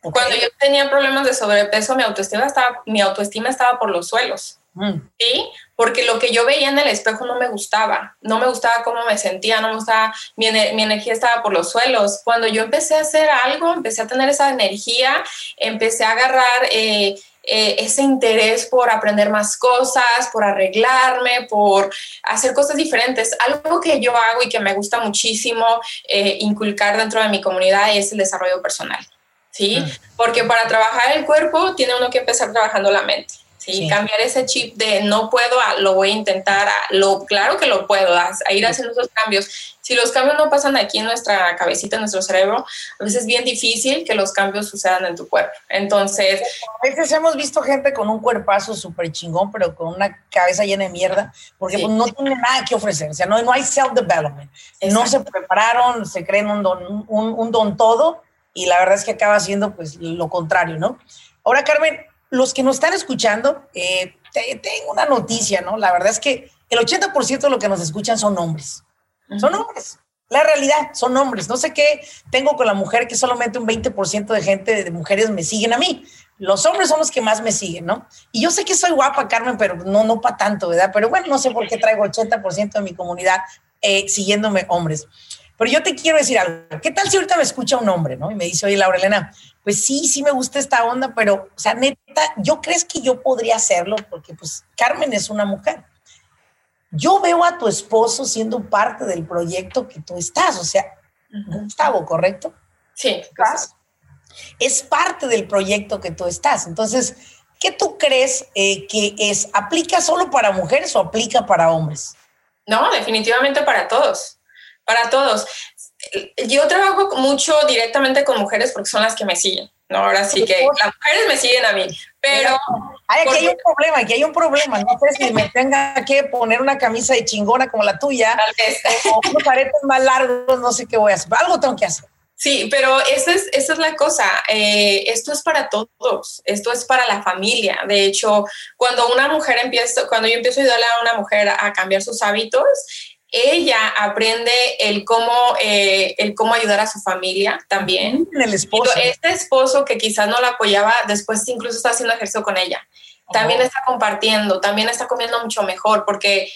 Cuando yo tenía problemas de sobrepeso, mi autoestima estaba, mi autoestima estaba por los suelos. Mm. Sí, porque lo que yo veía en el espejo no me gustaba, no me gustaba cómo me sentía, no me gustaba, mi, mi, energía estaba por los suelos. Cuando yo empecé a hacer algo, empecé a tener esa energía, empecé a agarrar eh, eh, ese interés por aprender más cosas, por arreglarme, por hacer cosas diferentes. Algo que yo hago y que me gusta muchísimo eh, inculcar dentro de mi comunidad es el desarrollo personal. ¿sí? Mm. Porque para trabajar el cuerpo tiene uno que empezar trabajando la mente. ¿Sí? Cambiar ese chip de no puedo, lo voy a intentar, lo, claro que lo puedo, a, ir haciendo esos cambios. Si los cambios no pasan aquí en nuestra cabecita, en nuestro cerebro, a veces es bien difícil que los cambios sucedan en tu cuerpo. Entonces... A veces hemos visto gente con un cuerpazo súper chingón, pero con una cabeza llena de mierda, porque pues, no tiene nada que ofrecer, o sea, no, no hay self-development. No se prepararon, se creen un don, un, un don todo, y la verdad es que acaba siendo pues lo contrario, ¿no? Ahora, Carmen, los que nos están escuchando, eh, tengo una noticia, ¿no? La verdad es que el 80% de lo que nos escuchan son hombres. Son hombres. La realidad, son hombres. No sé qué tengo con la mujer que solamente un 20% de gente, de mujeres me siguen a mí. Los hombres son los que más me siguen, ¿no? Y yo sé que soy guapa, Carmen, pero no, no para tanto, ¿verdad? Pero bueno, no sé por qué traigo 80% de mi comunidad eh, siguiéndome hombres. Pero yo te quiero decir algo. ¿Qué tal si ahorita me escucha un hombre, ¿no? Y me dice, oye, Laura Elena, pues sí, sí me gusta esta onda, pero, o sea, neta, ¿yo crees que yo podría hacerlo? Porque, pues, Carmen es una mujer. Yo veo a tu esposo siendo parte del proyecto que tú estás, o sea, Gustavo, ¿correcto? Sí. Es parte del proyecto que tú estás. Entonces, ¿qué tú crees eh, que es? ¿Aplica solo para mujeres o aplica para hombres? No, definitivamente para todos, para todos. Yo trabajo mucho directamente con mujeres porque son las que me siguen. No, ahora sí que las mujeres me siguen a mí, pero... aquí hay un problema, aquí hay un problema. No sé si me tenga que poner una camisa de chingona como la tuya, o unos aretes más largos, no sé qué voy a hacer. Algo tengo que hacer. Sí, pero esa es, esa es la cosa. Eh, esto es para todos, esto es para la familia. De hecho, cuando una mujer empieza, cuando yo empiezo a ayudarle a una mujer a cambiar sus hábitos, ella aprende el cómo, eh, el cómo ayudar a su familia también. El esposo. Este esposo que quizás no la apoyaba, después incluso está haciendo ejercicio con ella. También está compartiendo, también está comiendo mucho mejor, porque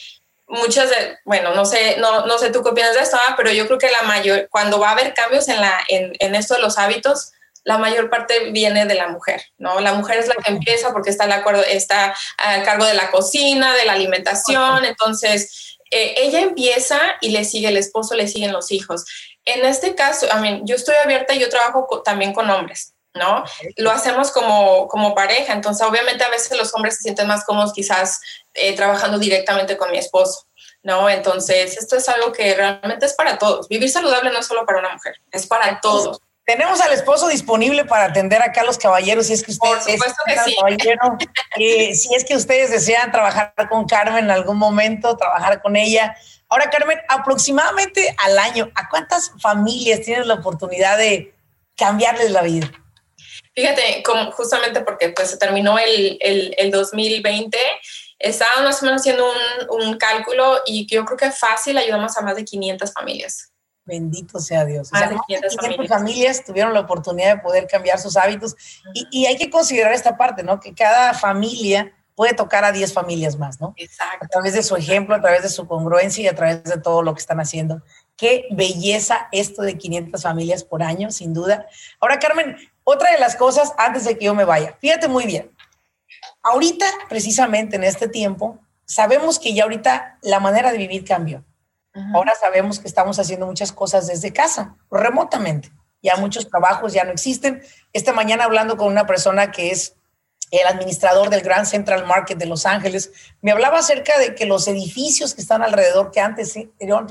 muchas de, bueno, no sé, no, no sé tú qué opinas de esto, ah, pero yo creo que la mayor, cuando va a haber cambios en, la, en, en esto de los hábitos, la mayor parte viene de la mujer, ¿no? La mujer es la que empieza porque está, acuerdo, está a cargo de la cocina, de la alimentación, entonces eh, ella empieza y le sigue el esposo, le siguen los hijos. En este caso, I mean, yo estoy abierta y yo trabajo también con hombres, ¿no? Lo hacemos como, como pareja, entonces obviamente a veces los hombres se sienten más cómodos quizás eh, trabajando directamente con mi esposo. ¿no? Entonces, esto es algo que realmente es para todos. Vivir saludable no es solo para una mujer, es para todos. Tenemos al esposo disponible para atender acá a los caballeros, si es que ustedes, eh, si es que ustedes desean trabajar con Carmen en algún momento, trabajar con ella. Ahora, Carmen, aproximadamente al año, ¿a cuántas familias tienes la oportunidad de cambiarles la vida? Fíjate, como justamente porque pues se terminó el, el, el 2020, estaba más o menos haciendo un, un, cálculo y yo creo que fácil ayudamos a más de 500 familias. Bendito sea Dios. O sea, 500 familias. tuvieron la oportunidad de poder cambiar sus hábitos y, y, hay que considerar esta parte, ¿no? Que cada familia puede tocar a 10 familias más, ¿no? Exacto. A través de su ejemplo, a través de su congruencia y a través de todo lo que están haciendo. Qué belleza esto de 500 familias por año, sin duda. Ahora, Carmen, otra de las cosas antes de que yo me vaya, fíjate muy bien. Ahorita, precisamente en este tiempo, sabemos que ya ahorita la manera de vivir cambió. Ahora sabemos que estamos haciendo muchas cosas desde casa, remotamente. Ya muchos trabajos ya no existen. Esta mañana hablando con una persona que es el administrador del Grand Central Market de Los Ángeles, me hablaba acerca de que los edificios que están alrededor, que antes,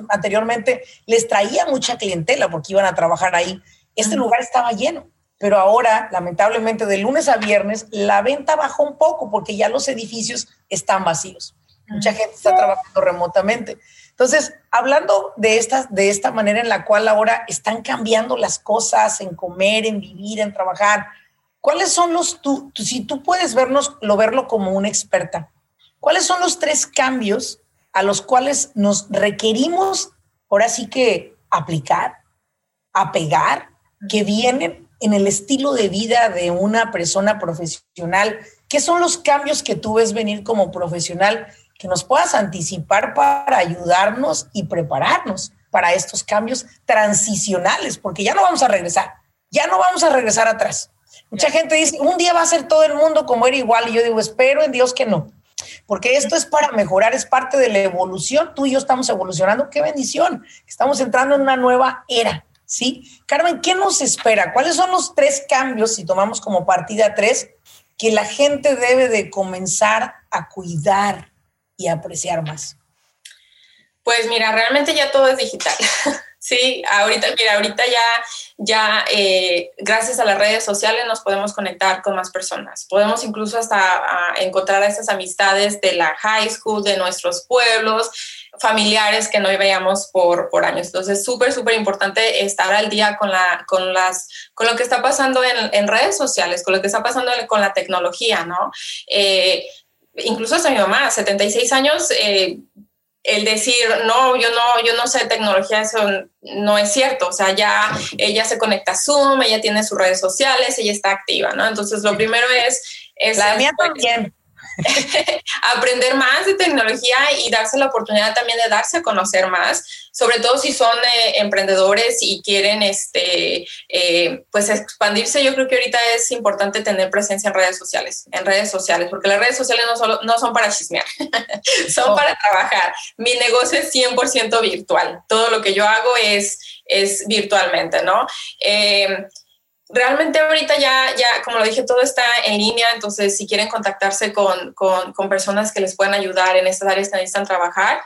anteriormente les traía mucha clientela porque iban a trabajar ahí, este lugar estaba lleno. Pero ahora, lamentablemente, de lunes a viernes, la venta bajó un poco porque ya los edificios están vacíos. Mucha gente está trabajando remotamente. Entonces, hablando de esta, de esta manera en la cual ahora están cambiando las cosas en comer, en vivir, en trabajar, ¿cuáles son los, tú, si tú puedes vernos, lo verlo como una experta, cuáles son los tres cambios a los cuales nos requerimos ahora sí que aplicar, apegar, que vienen en el estilo de vida de una persona profesional? ¿Qué son los cambios que tú ves venir como profesional que nos puedas anticipar para ayudarnos y prepararnos para estos cambios transicionales, porque ya no vamos a regresar, ya no vamos a regresar atrás. Mucha gente dice, un día va a ser todo el mundo como era igual, y yo digo, espero en Dios que no, porque esto es para mejorar, es parte de la evolución, tú y yo estamos evolucionando, qué bendición, estamos entrando en una nueva era, ¿sí? Carmen, ¿qué nos espera? ¿Cuáles son los tres cambios, si tomamos como partida tres, que la gente debe de comenzar a cuidar y apreciar más? Pues mira, realmente ya todo es digital. sí, ahorita, mira, ahorita ya, ya eh, gracias a las redes sociales nos podemos conectar con más personas. Podemos incluso hasta encontrar a esas amistades de la high school, de nuestros pueblos, familiares que no veíamos por, por años. Entonces, súper, súper importante estar al día con, la, con, las, con lo que está pasando en, en, redes sociales, con lo que está pasando con la tecnología, ¿no? Eh, incluso hasta mi mamá, 76 años, eh, el decir, no, yo no, yo no sé tecnología, eso no es cierto. O sea, ya ella se conecta a Zoom, ella tiene sus redes sociales, ella está activa, ¿no? Entonces, lo primero es... es la mía también. aprender más de tecnología y darse la oportunidad también de darse a conocer más, sobre todo si son eh, emprendedores y quieren este, eh, pues expandirse. Yo creo que ahorita es importante tener presencia en redes sociales, en redes sociales, porque las redes sociales no, solo, no son para chismear, son para trabajar. Mi negocio es 100% virtual. Todo lo que yo hago es, es virtualmente, ¿no? Eh, realmente ahorita ya, ya, como lo dije, todo está en línea, entonces si quieren contactarse con, con, personas que les puedan ayudar en estas áreas que necesitan trabajar,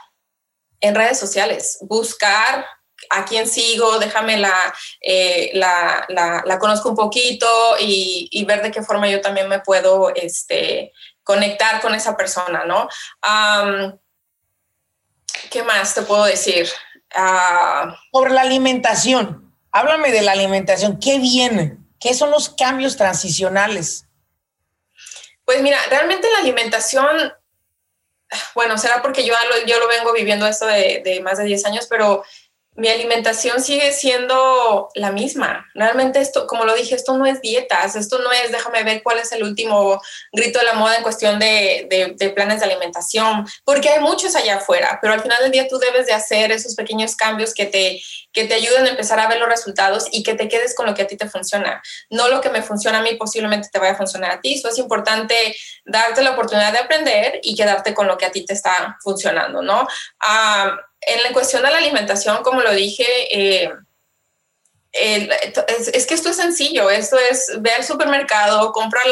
en redes sociales, buscar a quién sigo, déjame la, eh, la, conozco un poquito y, y, ver de qué forma yo también me puedo este, conectar con esa persona, ¿no? ¿Qué más te puedo decir? Uh, Sobre la alimentación. Háblame de la alimentación. ¿Qué viene? ¿Qué son los cambios transicionales? Pues mira, realmente la alimentación, bueno, será porque yo lo, yo lo vengo viviendo esto de, de más de 10 años, pero mi alimentación sigue siendo la misma. Realmente esto, como lo dije, esto no es dietas, esto no es déjame ver cuál es el último grito de la moda en cuestión de, de, planes de alimentación, porque hay muchos allá afuera, pero al final del día tú debes de hacer esos pequeños cambios que te, que te ayuden a empezar a ver los resultados y que te quedes con lo que a ti te funciona. No lo que me funciona a mí posiblemente te vaya a funcionar a ti. Eso es importante darte la oportunidad de aprender y quedarte con lo que a ti te está funcionando, ¿no? Ah, en la cuestión de la alimentación, como lo dije, eh, es, que esto es sencillo, esto es ver al supermercado, comprar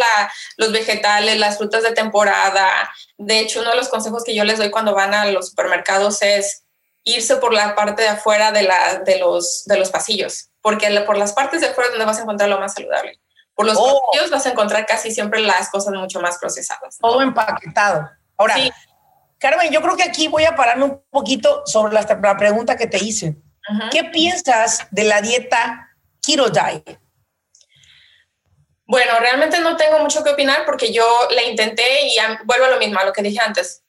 los vegetales, las frutas de temporada. De hecho, uno de los consejos que yo les doy cuando van a los supermercados es irse por la parte de afuera de, la, de, los, de los pasillos, porque por las partes de afuera es donde vas a encontrar lo más saludable. Por los oh. pasillos vas a encontrar casi siempre las cosas mucho más procesadas. Todo empaquetado. Ahora, Carmen, yo creo que aquí voy a pararme un poquito sobre la, pregunta que te hice. ¿Qué piensas de la dieta Keto Diet? Bueno, realmente no tengo mucho que opinar porque yo la intenté y vuelvo a lo mismo, a lo que dije antes.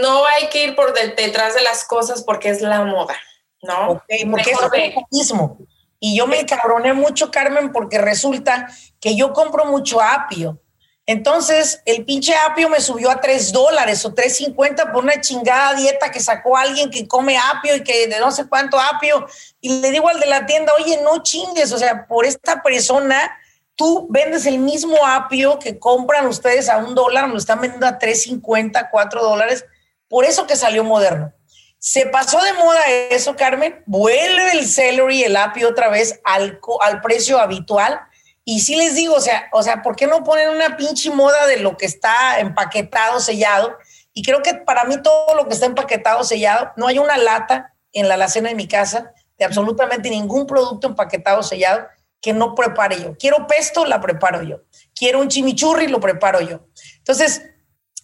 No hay que ir por detrás de las cosas porque es la moda, ¿no? Ok, porque es lo mismo. Y yo me encabroné mucho, Carmen, porque resulta que yo compro mucho apio entonces, el pinche apio me subió a 3 dólares o 3.50 por una chingada dieta que sacó alguien que come apio y que de no sé cuánto apio. Y le digo al de la tienda, oye, no chingues, o sea, por esta persona, tú vendes el mismo apio que compran ustedes a un dólar, lo están vendiendo a 3.50, 4 dólares. Por eso que salió moderno. Se pasó de moda eso, Carmen. Vuelve el celery, el apio otra vez al, al precio habitual y sí les digo, o sea, o sea, ¿por qué no ponen una pinche moda de lo que está empaquetado, sellado? Y creo que para mí todo lo que está empaquetado, sellado, no hay una lata en la alacena de mi casa de absolutamente ningún producto empaquetado, sellado que no prepare yo. Quiero pesto, la preparo yo. Quiero un chimichurri, lo preparo yo. Entonces,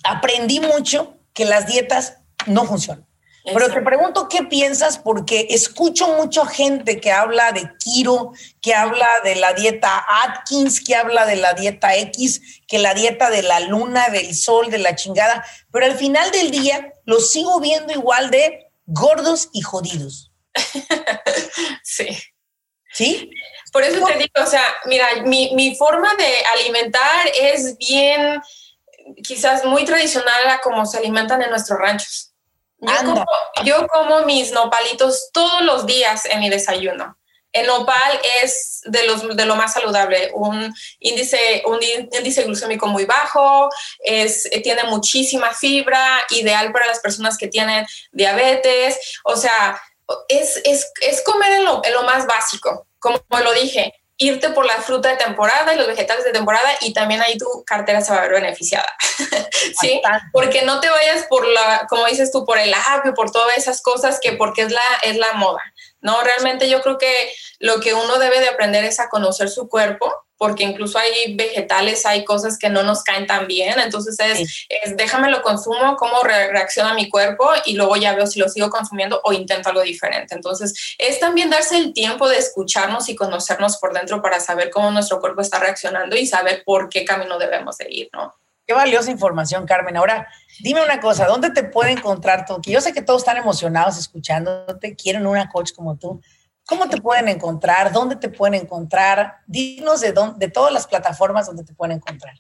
aprendí mucho que las dietas no funcionan. Pero te pregunto qué piensas porque escucho mucha gente que habla de Kiro, que habla de la dieta Atkins, que habla de la dieta X, que la dieta de la luna, del sol, de la chingada, pero al final del día los sigo viendo igual de gordos y jodidos. sí. ¿Sí? Por eso te digo, o sea, mira, mi, mi forma de alimentar es bien, quizás muy tradicional a como se alimentan en nuestros ranchos. Yo como, mis nopalitos todos los días en mi desayuno. El nopal es de, los, de lo más saludable, un índice, un índice glucémico muy bajo, es, tiene muchísima fibra, ideal para las personas que tienen diabetes, o sea, es, es, es comer en lo, en lo más básico, como lo dije, irte por la fruta de temporada y los vegetales de temporada y también ahí tu cartera se va a ver beneficiada. ¿Sí? Porque no te vayas por la, como dices tú, por el apio, por todas esas cosas que porque es la, es la moda. No, realmente yo creo que lo que uno debe de aprender es a conocer su cuerpo, porque incluso hay vegetales, hay cosas que no nos caen tan bien, entonces es, déjame lo consumo, cómo reacciona mi cuerpo y luego ya veo si lo sigo consumiendo o intento algo diferente. Entonces es también darse el tiempo de escucharnos y conocernos por dentro para saber cómo nuestro cuerpo está reaccionando y saber por qué camino debemos de ir, ¿no? Qué valiosa información, Carmen. Ahora, dime una cosa, ¿dónde te puede encontrar tú? Que yo sé que todos están emocionados escuchándote, quieren una coach como tú. ¿Cómo te pueden encontrar? ¿Dónde te pueden encontrar? Dinos de, dónde, de todas las plataformas donde te pueden encontrar.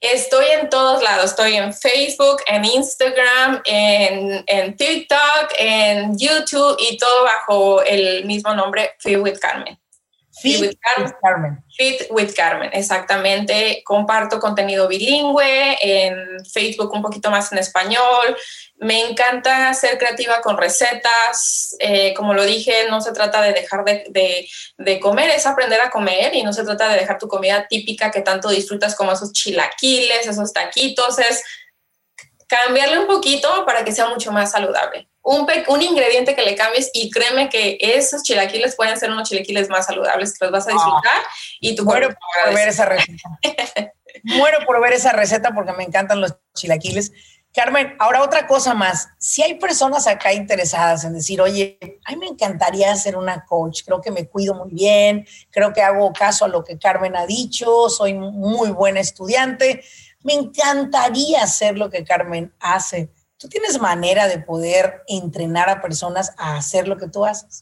Estoy en todos lados, estoy en Facebook, en Instagram, en, en TikTok, en YouTube y todo bajo el mismo nombre, Fit with Carmen. Fit, with Carmen. Fit with Carmen, exactamente. Comparto contenido bilingüe, en Facebook un poquito más en español. Me encanta ser creativa con recetas. Eh, como lo dije, no se trata de dejar de, de, comer, es aprender a comer y no se trata de dejar tu comida típica que tanto disfrutas como esos chilaquiles, esos taquitos. Es cambiarle un poquito para que sea mucho más saludable un, un, ingrediente que le cambies y créeme que esos chilaquiles pueden ser unos chilaquiles más saludables que los vas a disfrutar y tu Muero por ver esa receta. Muero por ver esa receta porque me encantan los chilaquiles. Carmen, ahora otra cosa más. Si hay personas acá interesadas en decir, oye, a mí me encantaría ser una coach, creo que me cuido muy bien, creo que hago caso a lo que Carmen ha dicho, soy muy buena estudiante, me encantaría hacer lo que Carmen hace ¿Tú tienes manera de poder entrenar a personas a hacer lo que tú haces?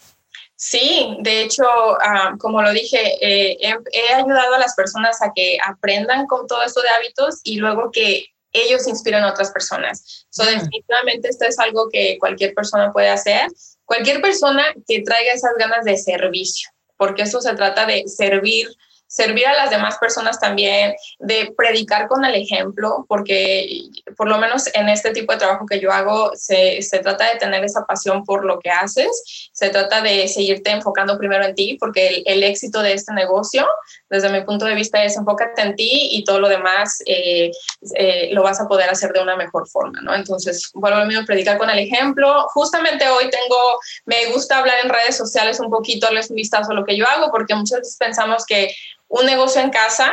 Sí, de hecho, ah, como lo dije, eh, he, ayudado a las personas a que aprendan con todo esto de hábitos y luego que ellos inspiren a otras personas. So, definitivamente esto es algo que cualquier persona puede hacer. Cualquier persona que traiga esas ganas de servicio, porque eso se trata de servir servir a las demás personas también, de predicar con el ejemplo, porque por lo menos en este tipo de trabajo que yo hago, se, se, trata de tener esa pasión por lo que haces, se trata de seguirte enfocando primero en ti, porque el, éxito de este negocio, desde mi punto de vista, es enfócate en ti y todo lo demás eh, eh, lo vas a poder hacer de una mejor forma, ¿no? Entonces, vuelvo a mismo, predicar con el ejemplo. Justamente hoy tengo, me gusta hablar en redes sociales un poquito, darles un vistazo a lo que yo hago, porque muchas veces pensamos que un negocio en casa,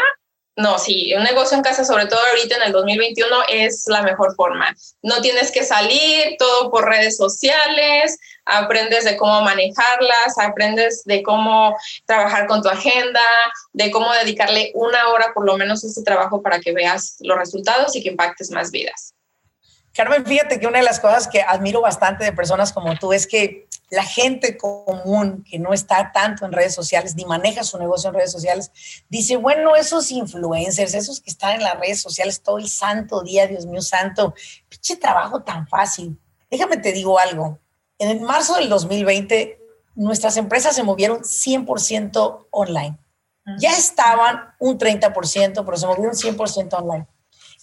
no, sí, un negocio en casa, sobre todo ahorita en el 2021, es la mejor forma. No tienes que salir, todo por redes sociales, aprendes de cómo manejarlas, aprendes de cómo trabajar con tu agenda, de cómo dedicarle una hora por lo menos a este trabajo para que veas los resultados y que impactes más vidas. Carmen, fíjate que una de las cosas que admiro bastante de personas como tú es que la gente común que no está tanto en redes sociales ni maneja su negocio en redes sociales, dice, bueno, esos influencers, esos que están en las redes sociales todo el santo día, Dios mío santo, pinche trabajo tan fácil. Déjame te digo algo. En el marzo del 2020, nuestras empresas se movieron 100% online. Ya estaban un 30%, pero se movieron 100% online.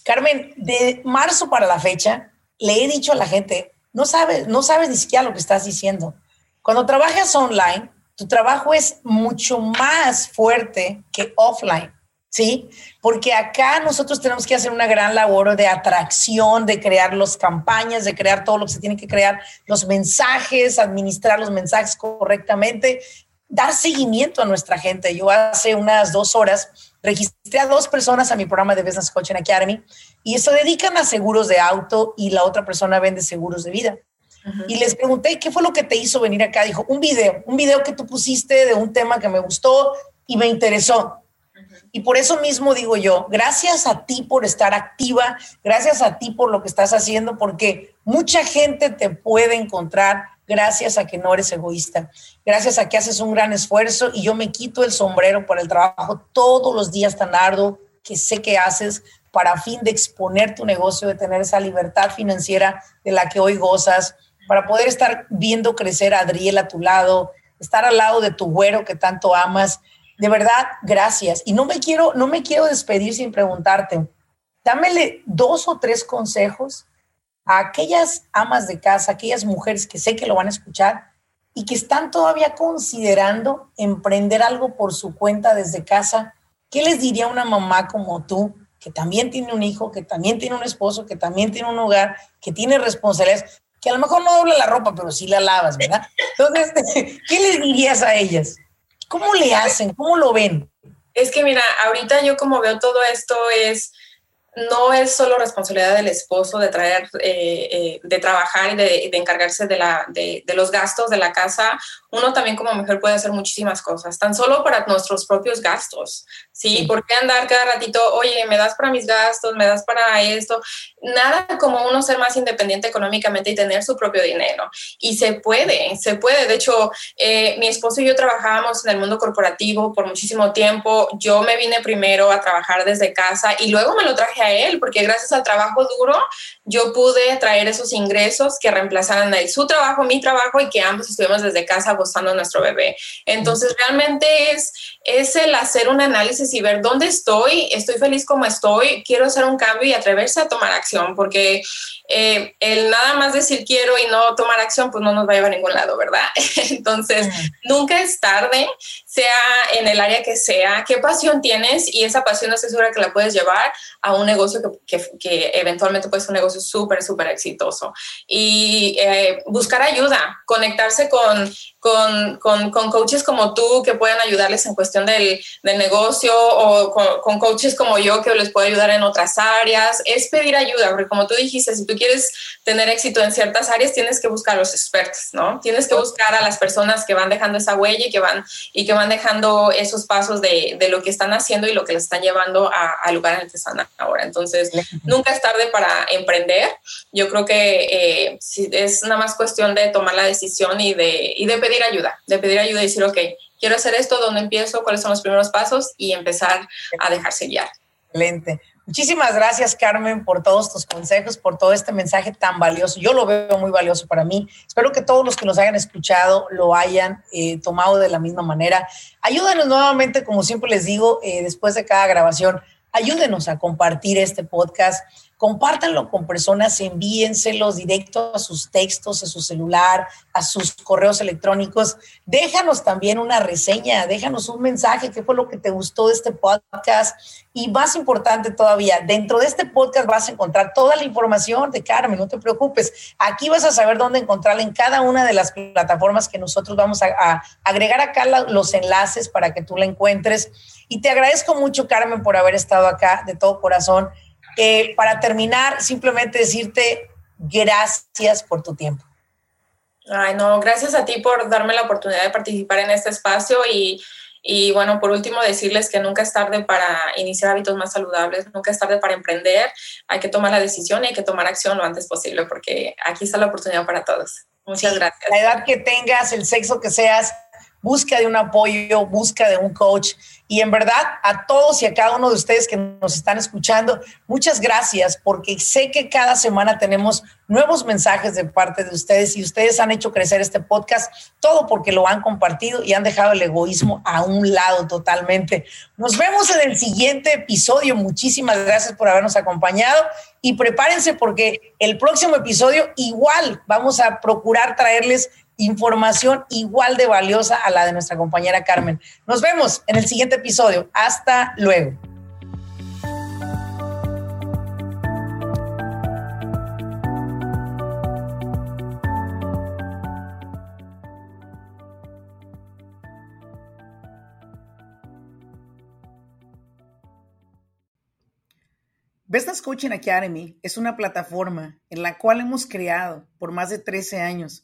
Carmen, de marzo para la fecha, le he dicho a la gente, no sabes, no sabes ni siquiera lo que estás diciendo. Cuando trabajas online, tu trabajo es mucho más fuerte que offline, ¿sí? Porque acá nosotros tenemos que hacer una gran labor de atracción, de crear las campañas, de crear todo lo que se tiene que crear, los mensajes, administrar los mensajes correctamente, dar seguimiento a nuestra gente. Yo hace unas dos horas registré a dos personas a mi programa de Business Coaching Academy y se dedican a seguros de auto y la otra persona vende seguros de vida. Y les pregunté, ¿qué fue lo que te hizo venir acá? Dijo, un video, un video que tú pusiste de un tema que me gustó y me interesó. Y por eso mismo digo yo, gracias a ti por estar activa, gracias a ti por lo que estás haciendo, porque mucha gente te puede encontrar gracias a que no eres egoísta, gracias a que haces un gran esfuerzo y yo me quito el sombrero por el trabajo todos los días tan arduo que sé que haces para fin de exponer tu negocio, de tener esa libertad financiera de la que hoy gozas, para poder estar viendo crecer a Adriel a tu lado, estar al lado de tu güero que tanto amas. De verdad, gracias. Y no me quiero, no me quiero despedir sin preguntarte, dámele dos o tres consejos a aquellas amas de casa, aquellas mujeres que sé que lo van a escuchar y que están todavía considerando emprender algo por su cuenta desde casa, ¿qué les diría una mamá como tú, que también tiene un hijo, que también tiene un esposo, que también tiene un hogar, que tiene responsabilidades, que a lo mejor no dobla la ropa, pero sí la lavas, ¿verdad? Entonces, ¿qué les dirías a ellas? ¿Cómo le hacen? ¿Cómo lo ven? Es que mira, ahorita yo como veo todo esto es no es solo responsabilidad del esposo de traer, eh, eh, de trabajar y de, encargarse de, la, de, los gastos de la casa. Uno también como mujer puede hacer muchísimas cosas, tan solo para nuestros propios gastos. ¿sí? ¿Por qué andar cada ratito, oye, me das para mis gastos, me das para esto? Nada como uno ser más independiente económicamente y tener su propio dinero. Y se puede, se puede. De hecho, eh, mi esposo y yo trabajábamos en el mundo corporativo por muchísimo tiempo. Yo me vine primero a trabajar desde casa y luego me lo traje a él, porque gracias al trabajo duro yo pude traer esos ingresos que reemplazaran a él su trabajo, mi trabajo y que ambos estuvimos desde casa gozando a nuestro bebé. Entonces, realmente es, es el hacer un análisis y ver dónde estoy, estoy feliz como estoy, quiero hacer un cambio y atreverse a tomar acción, porque eh, el nada más decir quiero y no tomar acción, pues no nos va a llevar a ningún lado, ¿verdad? Entonces, nunca es tarde, sea en el área que sea, qué pasión tienes y esa pasión estoy segura que la puedes llevar a un negocio que, que, eventualmente puede ser un negocio súper, súper exitoso. Y eh, buscar ayuda, conectarse con, con, con, con, coaches como tú que puedan ayudarles en cuestión del, del negocio o con, con, coaches como yo que les puedo ayudar en otras áreas, es pedir ayuda, porque como tú dijiste, si tú quieres tener éxito en ciertas áreas, tienes que buscar a los expertos, ¿no? Tienes que buscar a las personas que van dejando esa huella y que van, y que van dejando esos pasos de, de lo que están haciendo y lo que les están llevando al lugar en el que están ahora. Entonces, nunca es tarde para emprender. Yo creo que eh, es nada más cuestión de tomar la decisión y de, y de pedir ayuda, de pedir ayuda y decir, ok, quiero hacer esto, ¿dónde empiezo? ¿Cuáles son los primeros pasos? Y empezar a dejarse guiar. Excelente. Muchísimas gracias, Carmen, por todos tus consejos, por todo este mensaje tan valioso. Yo lo veo muy valioso para mí. Espero que todos los que nos hayan escuchado lo hayan eh, tomado de la misma manera. Ayúdanos nuevamente, como siempre les digo, eh, después de cada grabación, ayúdenos a compartir este podcast compártanlo con personas, envíenselos directo a sus textos, a su celular, a sus correos electrónicos. Déjanos también una reseña, déjanos un mensaje, qué fue lo que te gustó de este podcast. Y más importante todavía, dentro de este podcast vas a encontrar toda la información de Carmen, no te preocupes. Aquí vas a saber dónde encontrarla en cada una de las plataformas que nosotros vamos a, a agregar acá los enlaces para que tú la encuentres. Y te agradezco mucho, Carmen, por haber estado acá de todo corazón. Eh, para terminar, simplemente decirte gracias por tu tiempo. Ay, no, gracias a ti por darme la oportunidad de participar en este espacio y, y bueno, por último, decirles que nunca es tarde para iniciar hábitos más saludables, nunca es tarde para emprender, hay que tomar la decisión y hay que tomar acción lo antes posible porque aquí está la oportunidad para todos. Muchas gracias. La edad que tengas, el sexo que seas, busca de un apoyo, busca de un coach. Y en verdad, a todos y a cada uno de ustedes que nos están escuchando, muchas gracias porque sé que cada semana tenemos nuevos mensajes de parte de ustedes y ustedes han hecho crecer este podcast, todo porque lo han compartido y han dejado el egoísmo a un lado totalmente. Nos vemos en el siguiente episodio. Muchísimas gracias por habernos acompañado y prepárense porque el próximo episodio igual vamos a procurar traerles información igual de valiosa a la de nuestra compañera Carmen. Nos vemos en el siguiente episodio. Hasta luego. Business Coaching Academy es una plataforma en la cual hemos creado por más de 13 años